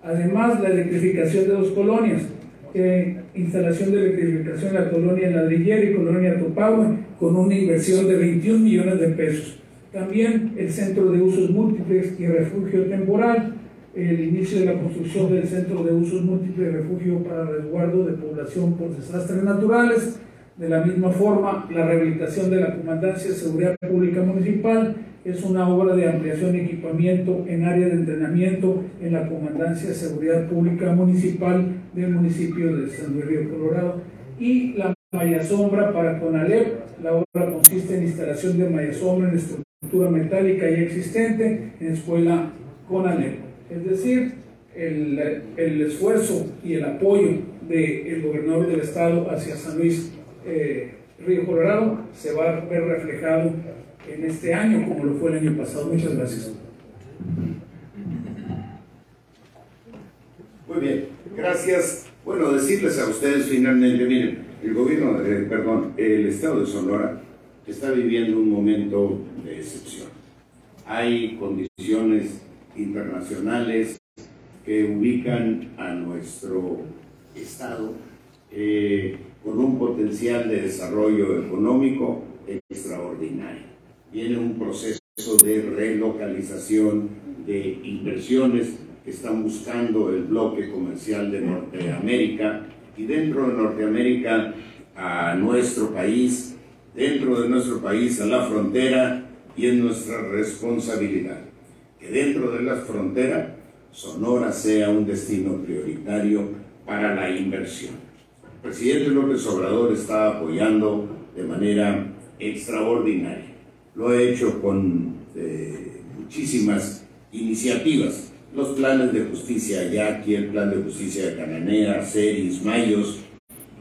Además, la electrificación de dos colonias, instalación de electrificación en la colonia Ladrillera y colonia Topagua, con una inversión de 21 millones de pesos. También el centro de usos múltiples y refugio temporal, el inicio de la construcción del centro de usos múltiples y refugio para resguardo de población por desastres naturales, de la misma forma, la rehabilitación de la Comandancia de Seguridad Pública Municipal es una obra de ampliación y equipamiento en área de entrenamiento en la Comandancia de Seguridad Pública Municipal del municipio de San Luis Río Colorado. Y la malla sombra para CONALEP, la obra consiste en instalación de malla sombra en estructura metálica ya existente en escuela CONALEP. Es decir, el, el esfuerzo y el apoyo del gobernador del estado hacia San Luis eh, Río Colorado se va a ver reflejado en este año como lo fue el año pasado. Muchas gracias. Muy bien, gracias. Bueno, decirles a ustedes finalmente, miren, el gobierno, de, perdón, el estado de Sonora está viviendo un momento de excepción. Hay condiciones internacionales que ubican a nuestro estado eh, con un potencial de desarrollo económico extraordinario. Viene un proceso de relocalización de inversiones que están buscando el bloque comercial de Norteamérica y dentro de Norteamérica a nuestro país, dentro de nuestro país a la frontera y en nuestra responsabilidad. Que dentro de la frontera Sonora sea un destino prioritario para la inversión presidente López Obrador está apoyando de manera extraordinaria. Lo ha hecho con eh, muchísimas iniciativas. Los planes de justicia ya aquí el plan de justicia de Cananea, Ceris, Mayos,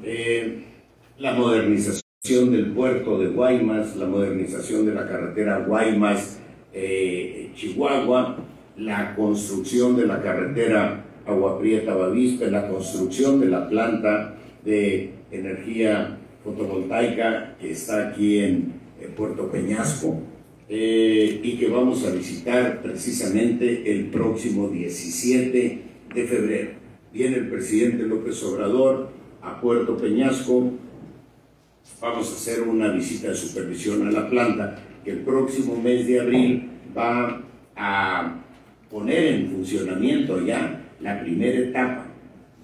eh, la modernización del puerto de Guaymas, la modernización de la carretera Guaymas-Chihuahua, eh, la construcción de la carretera Agua Prieta-Bavispe, la construcción de la planta de energía fotovoltaica que está aquí en, Puerto Peñasco eh, y que vamos a visitar precisamente el próximo 17 de febrero. Viene el presidente López Obrador a Puerto Peñasco. Vamos a hacer una visita de supervisión a la planta que el próximo mes de abril va a poner en funcionamiento ya la primera etapa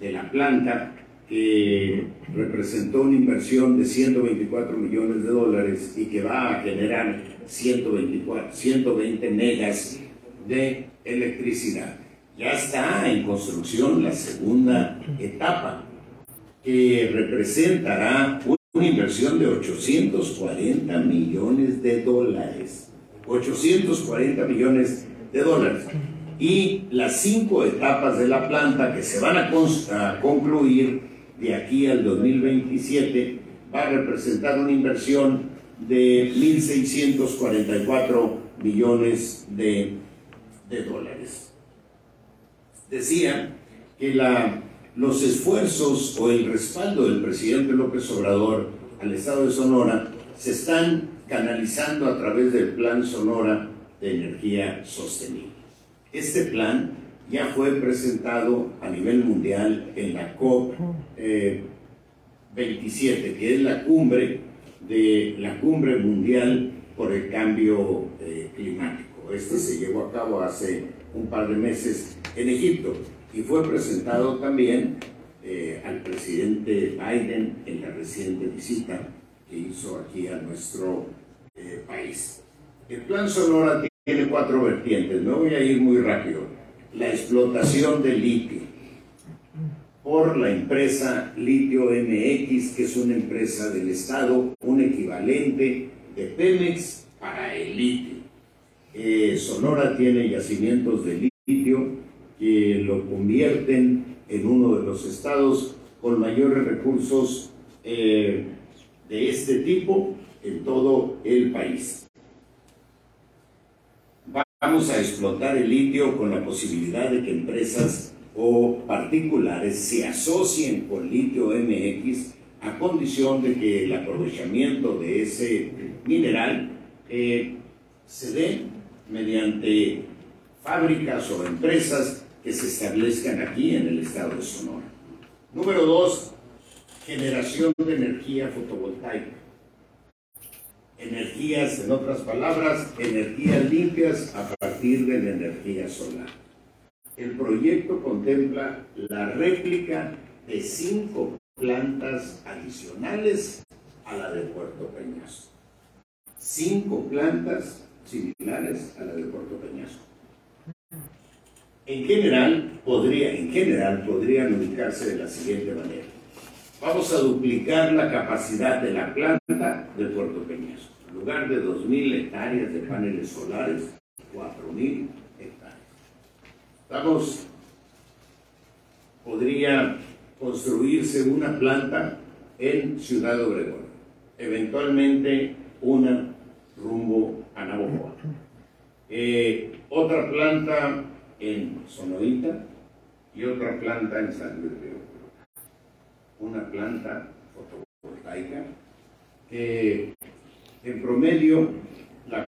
de la planta que representó una inversión de 124 millones de dólares y que va a generar 124, 120 megas de electricidad. Ya está en construcción la segunda etapa, que representará una inversión de 840 millones de dólares. 840 millones de dólares. Y las cinco etapas de la planta que se van a, a concluir de aquí al 2027 va a representar una inversión de 1.644 millones de, de dólares. decía que la, los esfuerzos o el respaldo del presidente López Obrador al Estado de Sonora se están canalizando a través del Plan Sonora de Energía Sostenible. Este plan ya fue presentado a nivel mundial en la COP 27, eh, que es la cumbre de la cumbre mundial por el cambio eh, climático. Este se llevó a cabo hace un par de meses en Egipto y fue presentado también eh, al presidente Biden en la reciente visita que hizo aquí a nuestro país. El plan Sonora tiene cuatro vertientes, me voy a ir muy rápido la explotación de litio por la empresa Litio MX, que es una empresa del Estado, un equivalente de Pemex para el litio. Eh, Sonora tiene yacimientos de litio que lo convierten en uno de los estados con mayores recursos eh, de este tipo en todo el país. Vamos a explotar el litio con la posibilidad de que empresas o particulares se asocien con litio MX a condición de que el aprovechamiento de ese mineral eh, se dé mediante fábricas o empresas que se establezcan aquí en el estado de Sonora. Número dos, generación de energía fotovoltaica energías, en otras palabras, energías limpias a partir de la energía solar. El proyecto contempla la réplica de cinco plantas adicionales a la de Puerto Peñasco. Cinco plantas similares a la de Puerto Peñasco. En general, podría, en general podrían ubicarse de la siguiente manera. Vamos a duplicar la capacidad de la planta de Puerto Peñasco lugar de 2.000 hectáreas de paneles solares, 4.000 hectáreas. Estamos, podría construirse una planta en Ciudad Obregón, eventualmente una rumbo a Navojoa. Eh, otra planta en Sonorita y otra planta en San Luis Río. Una planta fotovoltaica que en promedio, la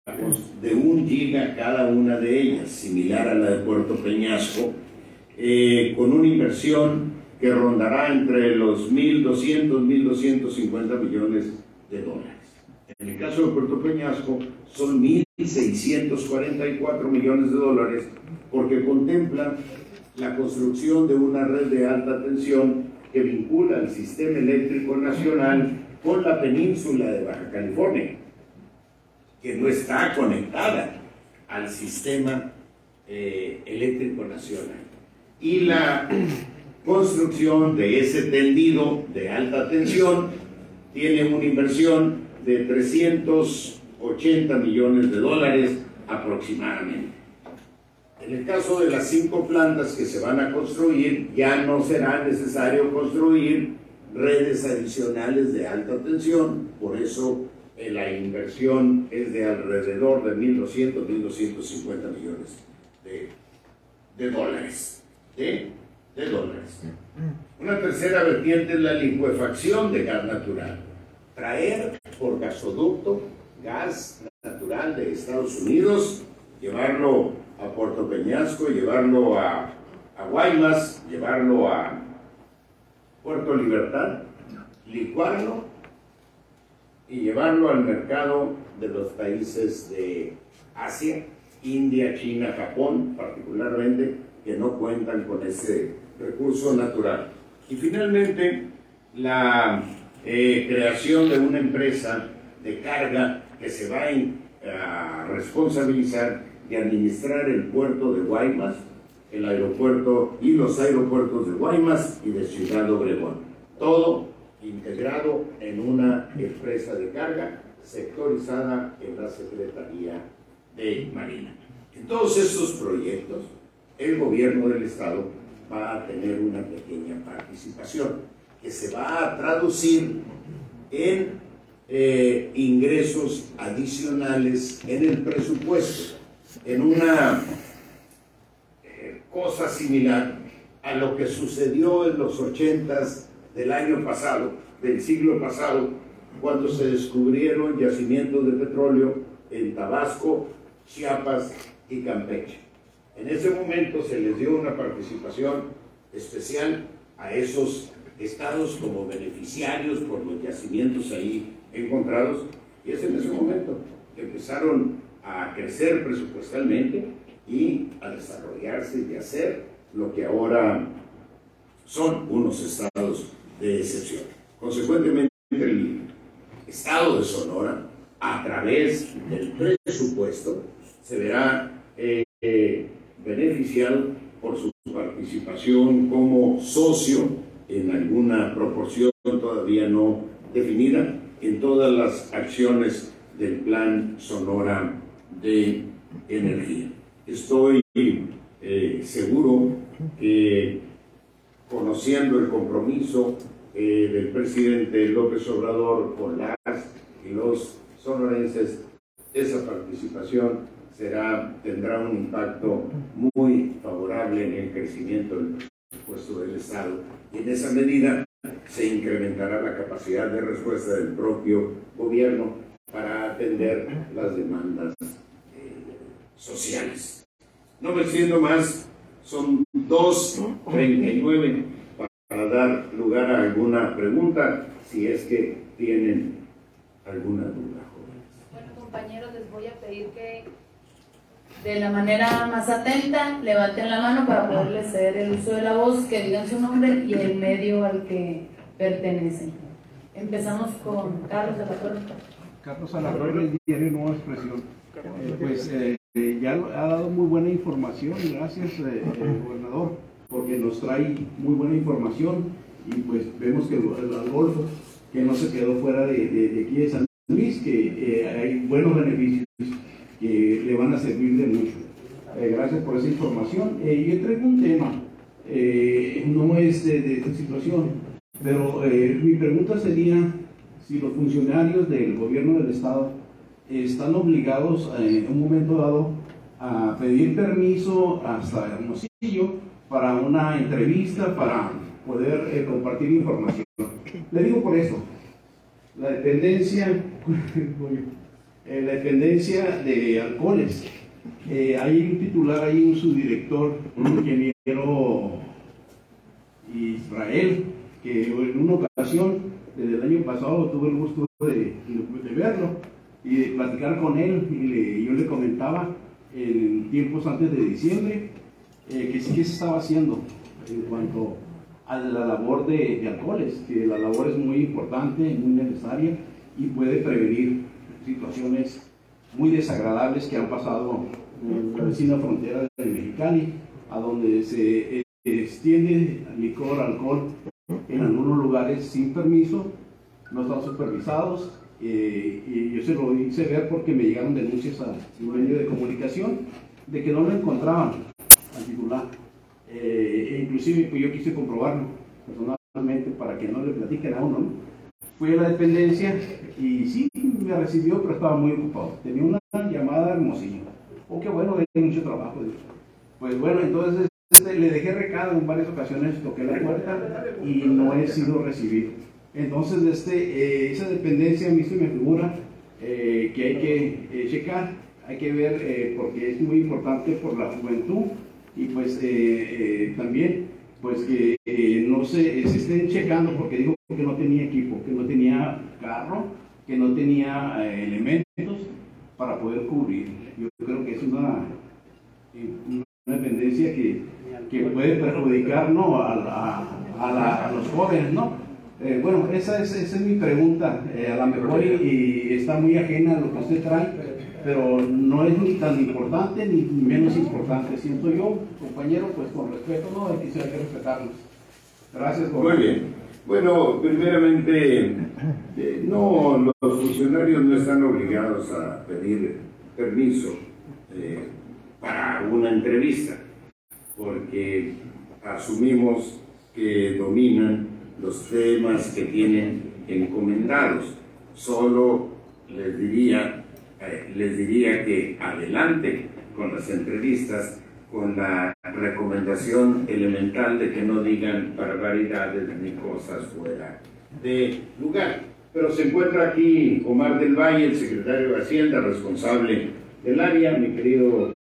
de un giga cada una de ellas, similar a la de Puerto Peñasco, eh, con una inversión que rondará entre los 1.200, 1.250 millones de dólares. En el caso de Puerto Peñasco son 1.644 millones de dólares porque contempla la construcción de una red de alta tensión que vincula el sistema eléctrico nacional con la península de Baja California que no está conectada al sistema eh, eléctrico nacional. Y la [CLEARS THROAT] construcción de ese tendido de alta tensión tiene una inversión de 380 millones de dólares aproximadamente. En el caso de las cinco plantas que se van a construir, ya no será necesario construir redes adicionales de alta tensión, por eso eh, la inversión es de alrededor de 1.200, 1.250 millones de, dólares. De, dólares. Una tercera vertiente es la licuefacción de gas natural. Traer por gasoducto gas natural de Estados Unidos, llevarlo a Puerto Peñasco, llevarlo a, a Guaymas, llevarlo a Puerto Libertad, licuarlo y llevarlo al mercado de los países de Asia, India, China, Japón particularmente, que no cuentan con ese recurso natural. Y finalmente, la eh, creación de una empresa de carga que se va a responsabilizar de administrar el puerto de Guaymas, el aeropuerto y los aeropuertos de Guaymas y de Ciudad Obregón. Todo integrado en una empresa de carga sectorizada en la Secretaría de Marina. En todos estos proyectos, el gobierno del Estado va a tener una pequeña participación que se va a traducir en eh, ingresos adicionales en el presupuesto, en una cosa similar a lo que sucedió en los ochentas del año pasado, del siglo pasado, cuando se descubrieron yacimientos de petróleo en Tabasco, Chiapas y Campeche. En ese momento se les dio una participación especial a esos estados como beneficiarios por los yacimientos ahí encontrados y es en ese momento que empezaron a crecer presupuestalmente y a desarrollarse y a hacer lo que ahora son unos estados de excepción. Consecuentemente, el estado de Sonora, a través del presupuesto, se verá eh, beneficiado por su participación como socio en alguna proporción todavía no definida en todas las acciones del Plan Sonora de Energía. Estoy eh, seguro que conociendo el compromiso eh, del presidente López Obrador con las y los sonorenses, esa participación tendrá un impacto muy favorable en el crecimiento del presupuesto del Estado. Y en esa medida se incrementará la capacidad de respuesta del propio gobierno para atender las demandas sociales. No me siendo más, son 2.39 para dar lugar a alguna pregunta, si es que tienen alguna duda. Bueno, compañeros, les voy a pedir que de la manera más atenta levanten la mano para poderles ceder el uso de la voz, que digan su nombre y el medio al que pertenecen. Empezamos con Carlos de la Torre. Carlos Alatorre, el diario Nueva Expresión. Eh, pues eh, eh, ya ha dado muy buena información, gracias gobernador, porque nos trae muy buena información y pues vemos que el, Golfo, que no se quedó fuera de, aquí de San Luis, que hay buenos beneficios que le van a servir de mucho. gracias por esa información. yo traigo un tema, no es de, de esta situación, pero mi pregunta sería si los funcionarios del gobierno del Estado están obligados eh, en un momento dado a pedir permiso hasta Hermosillo para una entrevista, para poder eh, compartir información. Le digo por eso, la dependencia, [LAUGHS] eh, la dependencia de alcoholes. hay un titular, hay un subdirector, un ingeniero Israel, que en una ocasión desde el año pasado tuve el gusto de, verlo y de platicar con él y yo le comentaba en tiempos antes de diciembre eh, que sí que se estaba haciendo en cuanto a la labor de, alcoholes, que la labor es muy importante, muy necesaria y puede prevenir situaciones muy desagradables que han pasado en la vecina frontera de Mexicali, a donde se eh, extiende licor, alcohol en algunos lugares sin permiso, no están supervisados. Eh, y yo se lo hice ver porque me llegaron denuncias a un medio de comunicación de que no lo encontraban al titular. Eh, e inclusive pues, yo quise comprobarlo personalmente para que no le platiquen a uno. Fui a la dependencia y sí, me recibió, pero estaba muy ocupado. Tenía una llamada hermosilla. Oh, qué bueno, hay mucho trabajo. Pues bueno, entonces este, le dejé recado en varias ocasiones, toqué la puerta y no he sido recibido. Entonces, este, eh, esa dependencia a mí se me figura eh, que hay que eh, checar, hay que ver, porque es muy importante por la juventud y pues también pues que no se, se, estén checando porque dijo que no tenía equipo, que no tenía carro, que no tenía elementos para poder cubrir. Yo creo que es una, dependencia que que puede perjudicar ¿no? a, a, los jóvenes, ¿no? Eh, bueno, esa es, esa es, mi pregunta, eh, a lo mejor y, está muy ajena a lo que usted trae, pero no es ni tan importante ni menos importante, siento yo, compañero, pues con respeto, ¿no? Hay que, hay que respetarlos. Gracias, Muy bien. Bueno, primeramente, eh, no, los funcionarios no están obligados a pedir permiso para una entrevista porque asumimos que dominan los temas que tienen encomendados. Solo les diría, eh, les diría que adelante con las entrevistas, con la recomendación elemental de que no digan barbaridades ni cosas fuera de lugar. Pero se encuentra aquí Omar del Valle, el secretario de Hacienda, responsable del área. Mi querido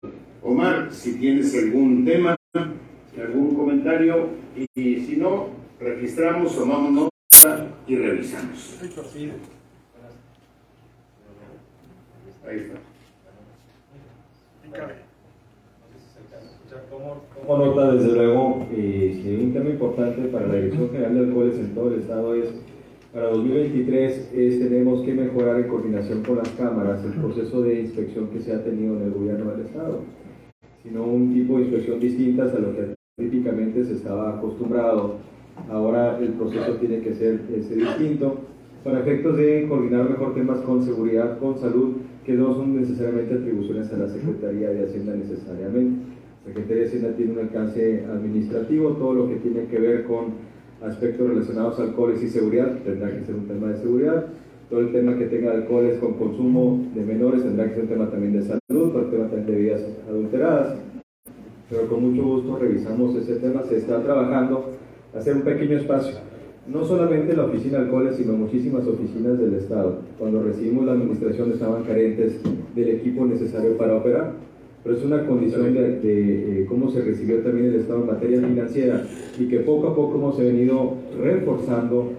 Omar, si tienes algún tema, algún comentario, y si no, registramos, tomamos nota y revisamos. Ahí está. Como nota, desde luego, eh, un tema importante para la Dirección General de Alcoholes en todo el Estado es, para 2023, es, tenemos que mejorar en coordinación con las cámaras el proceso de inspección que se ha tenido en el gobierno del Estado, sino un tipo de inspección distinta a lo que típicamente se estaba acostumbrado. Ahora el proceso tiene que ser este, distinto. Para efectos de coordinar mejor temas con seguridad, con salud, que no son necesariamente atribuciones a la Secretaría de Hacienda necesariamente. La Secretaría de Hacienda tiene un alcance administrativo, todo lo que tiene que ver con aspectos relacionados a alcoholes y seguridad tendrá que ser un tema de seguridad, todo el tema que tenga alcoholes con consumo de menores tendrá que ser un tema también de salud, todo el tema también de bebidas adulteradas, pero con mucho gusto revisamos ese tema, se está trabajando, hacer un pequeño espacio no solamente la oficina de alcoholes, sino muchísimas oficinas del Estado. Cuando recibimos la administración estaban carentes del equipo necesario para operar, pero es una condición de, eh, cómo se recibió también el Estado en materia financiera y que poco a poco hemos venido reforzando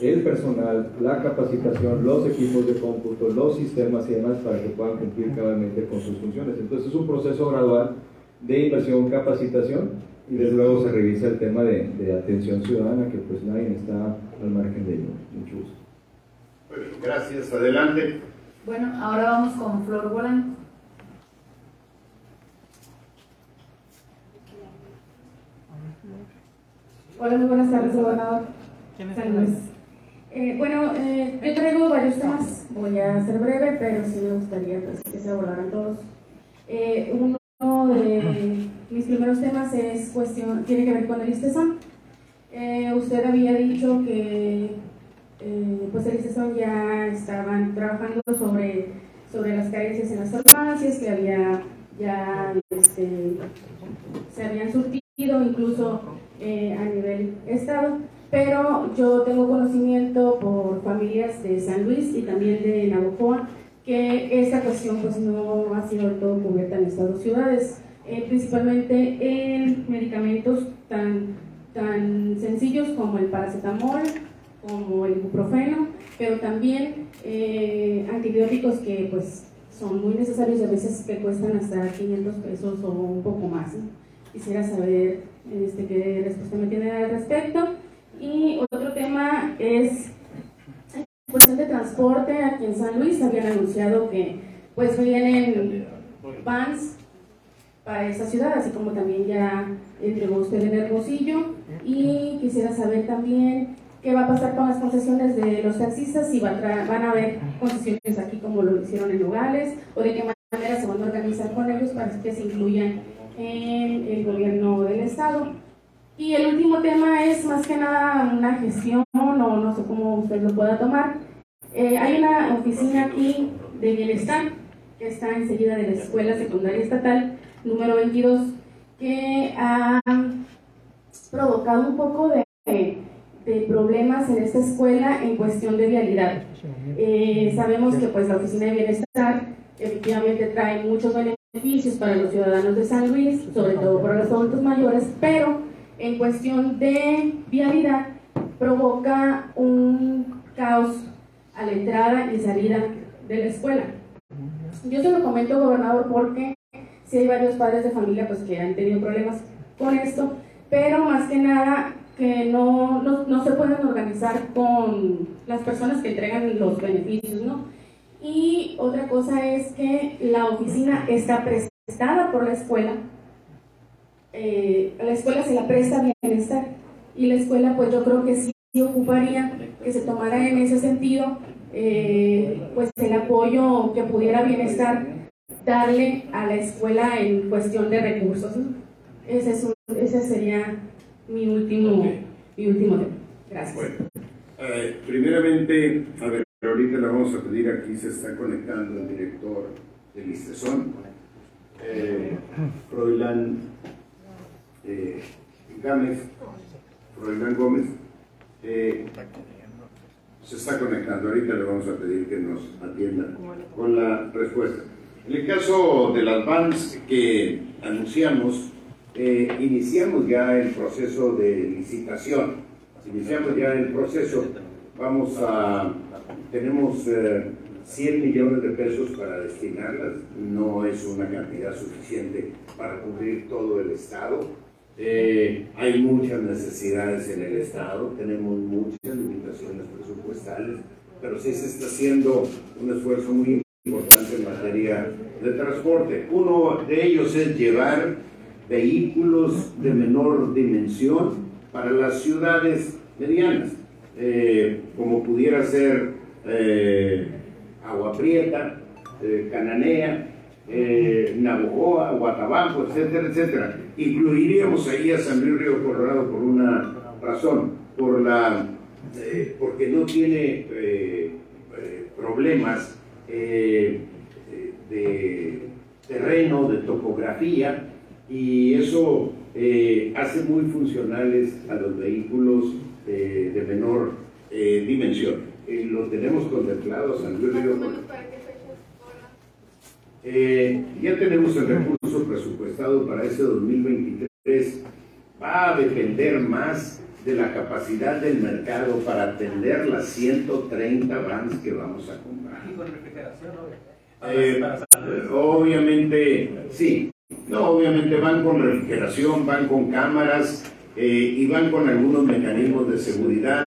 el personal, la capacitación, los equipos de cómputo, los sistemas y demás para que puedan cumplir cabalmente con sus funciones. Entonces es un proceso gradual de inversión, capacitación y desde luego se revisa el tema de, de, atención ciudadana, que pues nadie está al margen de ello. Mucho gusto. Bueno, gracias. Adelante. Bueno, ahora vamos con Flor Bolán. Hola, muy buenas tardes, gobernador. Saludos. Eh, bueno, eh, yo traigo varios temas, voy a ser breve, pero sí me gustaría pues, que se abordaran todos. Eh, uno de mis primeros temas es cuestión, tiene que ver con el ISTESON. Eh, usted había dicho que eh, pues el ISTESON ya estaban trabajando sobre, sobre las carencias en las farmacias, que había ya este, se habían surtido incluso eh, a nivel estado, pero yo tengo conocimiento por familias de San Luis y también de Navajoa que esta cuestión pues no ha sido del todo cubierta en estas dos ciudades, eh, principalmente en medicamentos tan, tan sencillos como el paracetamol, como el ibuprofeno, pero también eh, antibióticos que pues son muy necesarios y a veces te cuestan hasta 500 pesos o un poco más. Quisiera saber este, qué respuesta me tiene al respecto. Y otro tema es cuestión de transporte, aquí en San Luis habían anunciado que pues vienen vans para esa ciudad, así como también ya entregó usted en Hermosillo. Y quisiera saber también qué va a pasar con las concesiones de los taxistas, si van a haber concesiones aquí como lo hicieron en Nogales, o de qué manera se van a organizar con ellos para que se incluyan en el gobierno del Estado. Y el último tema es más que nada una gestión, o no sé cómo usted lo pueda tomar. Eh, hay una oficina aquí de bienestar que está enseguida de la Escuela Secundaria Estatal número 22, que ha provocado un poco de, de problemas en esta escuela en cuestión de vialidad. Eh, sabemos que pues la oficina de bienestar efectivamente trae muchos beneficios para los ciudadanos de San Luis, sobre todo para los adultos mayores, pero en cuestión de vialidad provoca un caos a la entrada y salida de la escuela. Yo se lo comento, gobernador, porque sí hay varios padres de familia pues, que han tenido problemas con esto, pero más que nada que no, no, se pueden organizar con las personas que entregan los beneficios, ¿no? Y otra cosa es que la oficina está prestada por la escuela, eh, la escuela se la presta bienestar y la escuela pues yo creo que sí ocuparía que se tomara en ese sentido eh, pues el apoyo que pudiera bienestar darle a la escuela en cuestión de recursos. Ese, es ese sería mi último, mi último tema. Gracias. Bueno, eh, primeramente, a ver, ahorita le vamos a pedir, aquí se está conectando el director del ISTESON, eh, Froilán eh, Gámez, Froilán Gómez, eh, se está conectando. Ahorita le vamos a pedir que nos atienda con la respuesta. En el caso de las vans que anunciamos, eh, iniciamos ya el proceso de licitación. Iniciamos ya el proceso. Vamos a, tenemos eh, 100 millones de pesos para destinarlas. No es una cantidad suficiente para cubrir todo el Estado. Eh, hay muchas necesidades en el Estado, tenemos muchas limitaciones presupuestales, pero sí se está haciendo un esfuerzo muy importante de transporte. Uno de ellos es llevar vehículos de menor dimensión para las ciudades medianas, eh, como pudiera ser eh, Agua Prieta, eh, Cananea, eh, Navojoa, Guatabampo, etcétera, etcétera. Incluiríamos ahí a San Luis Río Colorado por una razón, por la, porque no tiene problemas de terreno, de topografía, y eso eh, hace muy funcionales a los vehículos eh, de menor eh, dimensión. Eh, lo tenemos contemplado San Luis Río. Eh, ya tenemos el recurso presupuestado para ese 2023. Va a depender más de la capacidad del mercado para atender las 130 vans que vamos a comprar. Y con refrigeración, ¿no? Eh, obviamente, sí. No, obviamente van con refrigeración, van con cámaras eh, y van con algunos mecanismos de seguridad,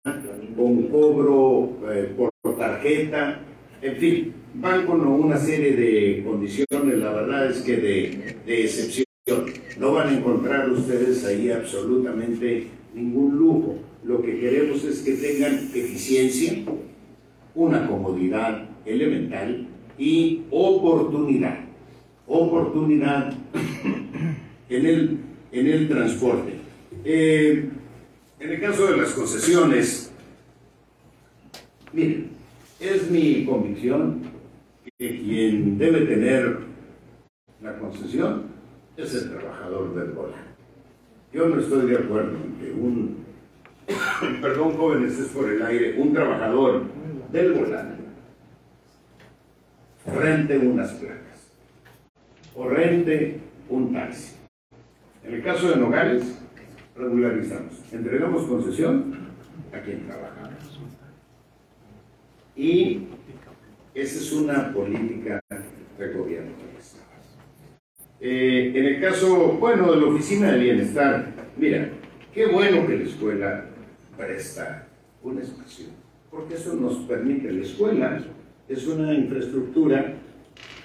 con cobro eh, por tarjeta, en fin, van con una serie de condiciones, la verdad es que de, de excepción. No van a encontrar ustedes ahí absolutamente ningún lujo. Lo que queremos es que tengan eficiencia, una comodidad elemental y oportunidad. Oportunidad en el, en el transporte. Eh, en el caso de las concesiones, miren, es mi convicción que quien debe tener la concesión es el trabajador del volante. Yo no estoy de acuerdo en que un, [COUGHS] perdón jóvenes, es por el aire, un trabajador del volante rente unas placas o rente un taxi. En el caso de Nogales, regularizamos, entregamos concesión a quien trabaja. Y esa es una política del gobierno del. Eh, en el caso, bueno, de la Oficina de Bienestar, mira, qué bueno que la escuela presta un espacio, porque eso nos permite, la escuela es una infraestructura,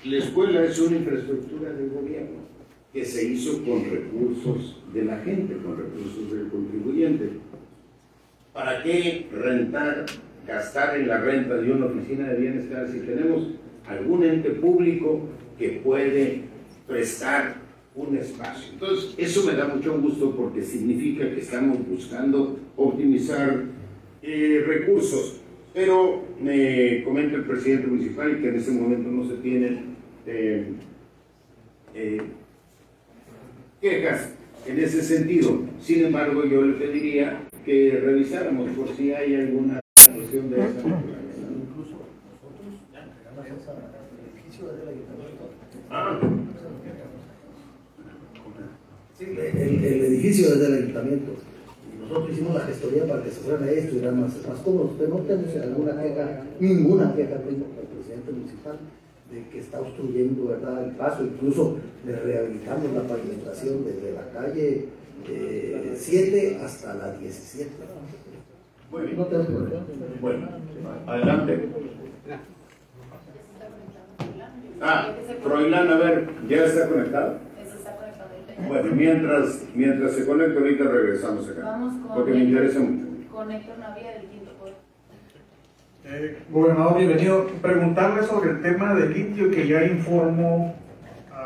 la escuela es una infraestructura del gobierno que se hizo con recursos de la gente, con recursos del contribuyente. ¿Para qué rentar, gastar en la renta de una oficina de bienestar si tenemos algún ente público que puede prestar un espacio? Entonces, eso me da mucho gusto porque significa que estamos buscando optimizar eh, recursos. Pero me comenta el presidente municipal que en ese momento no se tienen eh, eh, quejas en ese sentido. Sin embargo, yo le pediría que revisáramos por si hay alguna cuestión de esa naturaleza. Incluso nosotros ya entregamos esa beneficio del ayuntamiento. Ah. Sí, el, el edificio es del ayuntamiento. Nosotros hicimos la gestoría para que se fueran a esto y eran más, más cómodos. Pero no tenemos alguna queja, ninguna queja tengo con el presidente municipal de que está obstruyendo ¿verdad? el paso. Incluso le rehabilitamos la pavimentación desde la calle eh, 7 hasta la 17. Muy bien. No tenemos problema. Bueno, adelante. Ah, Froilán, a ver, ¿ya está conectado? Ese está conectado ahorita. Bueno, mientras, mientras se conecta ahorita regresamos acá. Vamos con Porque me interesa mucho. Con Héctor Navia del Quinto Poder. Eh, gobernador, bienvenido. Preguntarle sobre el tema del litio que ya informó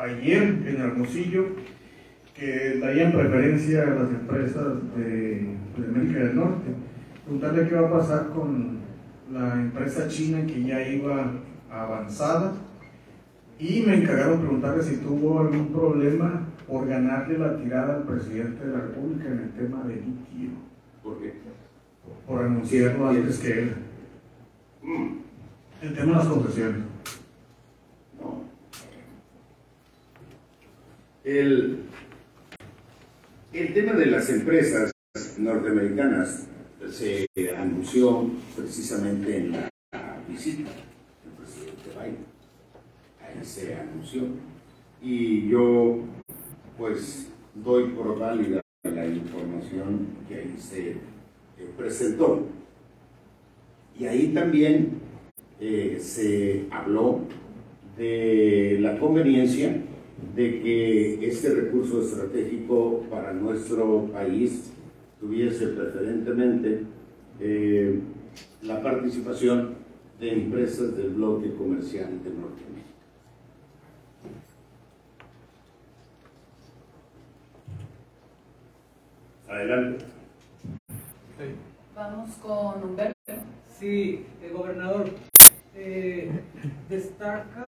ayer en Hermosillo que darían preferencia a las empresas de, de América del Norte. Preguntarle qué va a pasar con la empresa china que ya iba avanzada y me encargaron preguntarle si tuvo algún problema por ganarle la tirada al presidente de la República en el tema de líquido. ¿Por qué? Por anunciarlo antes que él. Mm. El tema de las concesiones. No. El, el tema de las empresas norteamericanas se anunció precisamente en la visita del presidente Biden. Se anunció. Y yo, pues, doy por válida la información que ahí se eh, presentó. Y ahí también eh, se habló de la conveniencia de que este recurso estratégico para nuestro país tuviese preferentemente eh, la participación de empresas del bloque comercial de Norteamérica. Adelante. Vamos con Humberto. Sí, eh, gobernador, eh, destaca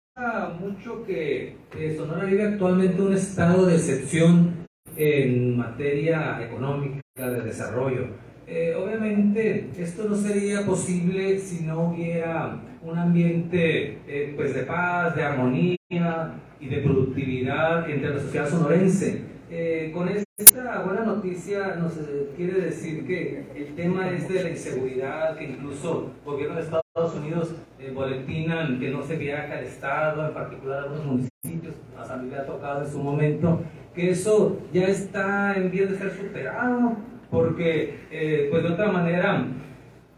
mucho que eh, Sonora vive actualmente un estado de excepción en materia económica, de desarrollo. Eh, obviamente esto no sería posible si no hubiera un ambiente eh, pues de paz, de armonía y de productividad entre la sociedad sonorense. Eh, con esta buena noticia nos quiere decir que el tema es de la inseguridad, que incluso el gobierno de Estados Unidos boletinan que no se viaja al Estado, en particular a algunos municipios, a San ha tocado en su momento, que eso ya está en vías de ser superado, porque eh, pues de otra manera,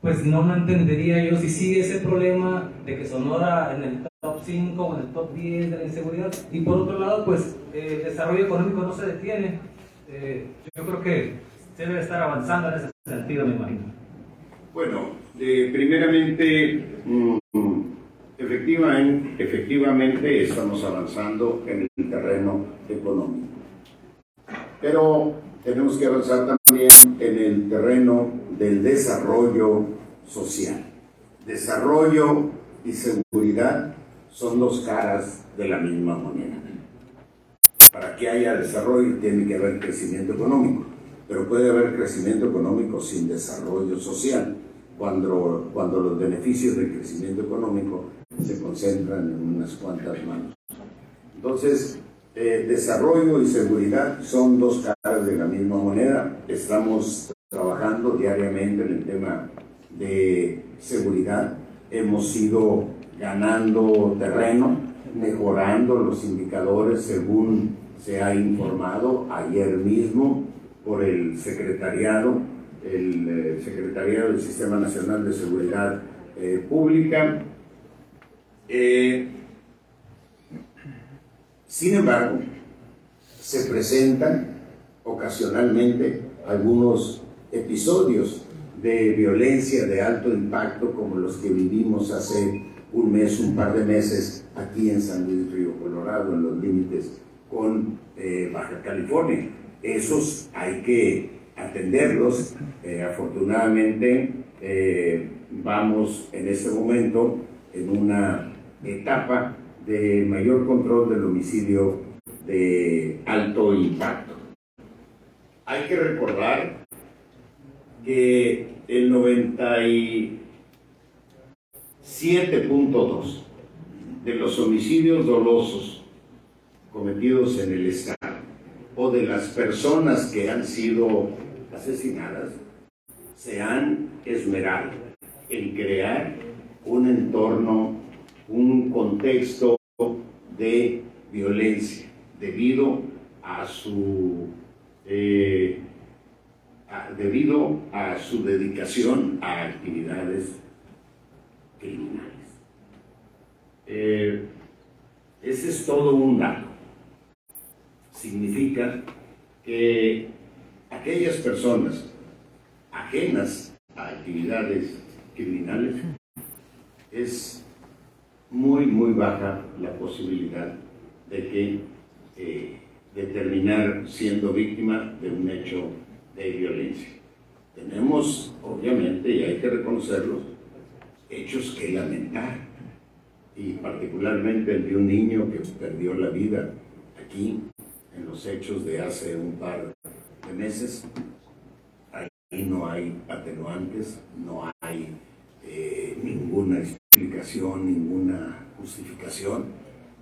pues no me entendería yo si sigue ese problema de que Sonora en el top 5 o en el top 10 de la inseguridad, y por otro lado, pues el desarrollo económico no se detiene. Eh, yo creo que se debe estar avanzando en ese sentido, me imagino. Bueno, eh, primeramente, mm, efectivamente, efectivamente estamos avanzando en el terreno económico. Pero tenemos que avanzar también en el terreno del desarrollo social. Desarrollo y seguridad son dos caras de la misma moneda. Para que haya desarrollo tiene que haber crecimiento económico, pero puede haber crecimiento económico sin desarrollo social, cuando, cuando los beneficios del crecimiento económico se concentran en unas cuantas manos. Entonces, eh, desarrollo y seguridad son dos caras de la misma moneda. Estamos trabajando diariamente en el tema de seguridad. Hemos ido ganando terreno, mejorando los indicadores según se ha informado ayer mismo por el secretariado, el eh, secretariado del Sistema Nacional de Seguridad eh, Pública. Sin embargo, se presentan ocasionalmente algunos episodios de violencia de alto impacto como los que vivimos hace un mes, un par de meses aquí en San Luis Río Colorado, en los límites con eh, Baja California. Esos hay que atenderlos. Eh, afortunadamente eh, vamos en este momento en una etapa de mayor control del homicidio de alto impacto. Hay que recordar que el 97.2 de los homicidios dolosos cometidos en el Estado o de las personas que han sido asesinadas se han esmerado en crear un entorno, un contexto de violencia debido a su eh, debido a su dedicación a actividades criminales. Eh, ese es todo un dato. Significa que aquellas personas ajenas a actividades criminales es muy, muy baja la posibilidad de que eh, terminar siendo víctima de un hecho de violencia. Tenemos, obviamente, y hay que reconocerlos, hechos que lamentar, y particularmente el de un niño que perdió la vida aquí los hechos de hace un par de meses. Ahí no hay atenuantes, no hay eh, ninguna explicación, ninguna justificación,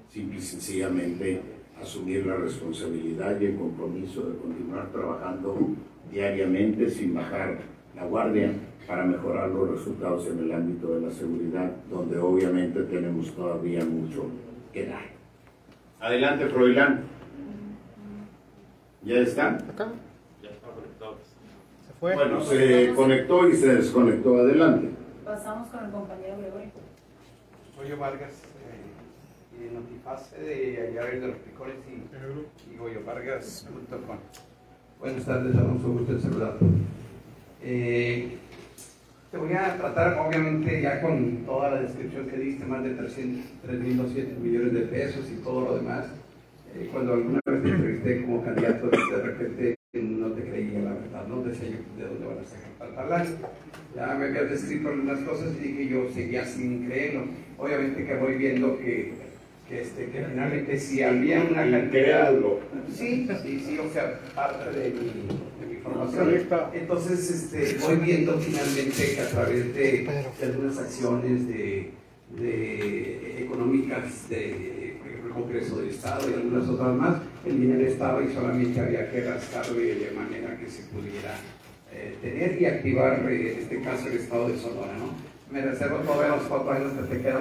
simple y sencillamente asumir la responsabilidad y el compromiso de continuar trabajando diariamente sin bajar la guardia para mejorar los resultados en el ámbito de la seguridad, donde obviamente tenemos todavía mucho que dar. Adelante, Froilán. ¿Ya están? Ya está conectado. Se fue. Bueno, se conectó y se desconectó. Adelante. Pasamos con el compañero Gregorio. Goyo Vargas, eh, y Notifase de allá de los Picores y, y goyovargas.com. Buenas tardes, Alonso, gusto en saludarte. Eh, te voy a tratar, obviamente, ya con toda la descripción que diste, más de 300, 3.200 millones de pesos y todo lo demás. Eh, cuando alguna vez entrevisté como candidato, de repente no te creía la verdad, no decía yo de dónde van a sacar lana. Ya me habías descrito algunas cosas y dije yo seguía sin creerlo. Obviamente que voy viendo que, que, este, que finalmente si había una cantidad... Sí, sí, sí, o sea, parte de mi, de mi formación. Entonces este, voy viendo finalmente que a través de, de algunas acciones de, de económicas de, Congreso del Estado y algunas otras más, el dinero estaba y solamente había que rascarlo de manera que se pudiera eh, tener y activar, eh, en este caso, el Estado de Sonora, ¿no? Me reservo todavía los cuatro años que te quedan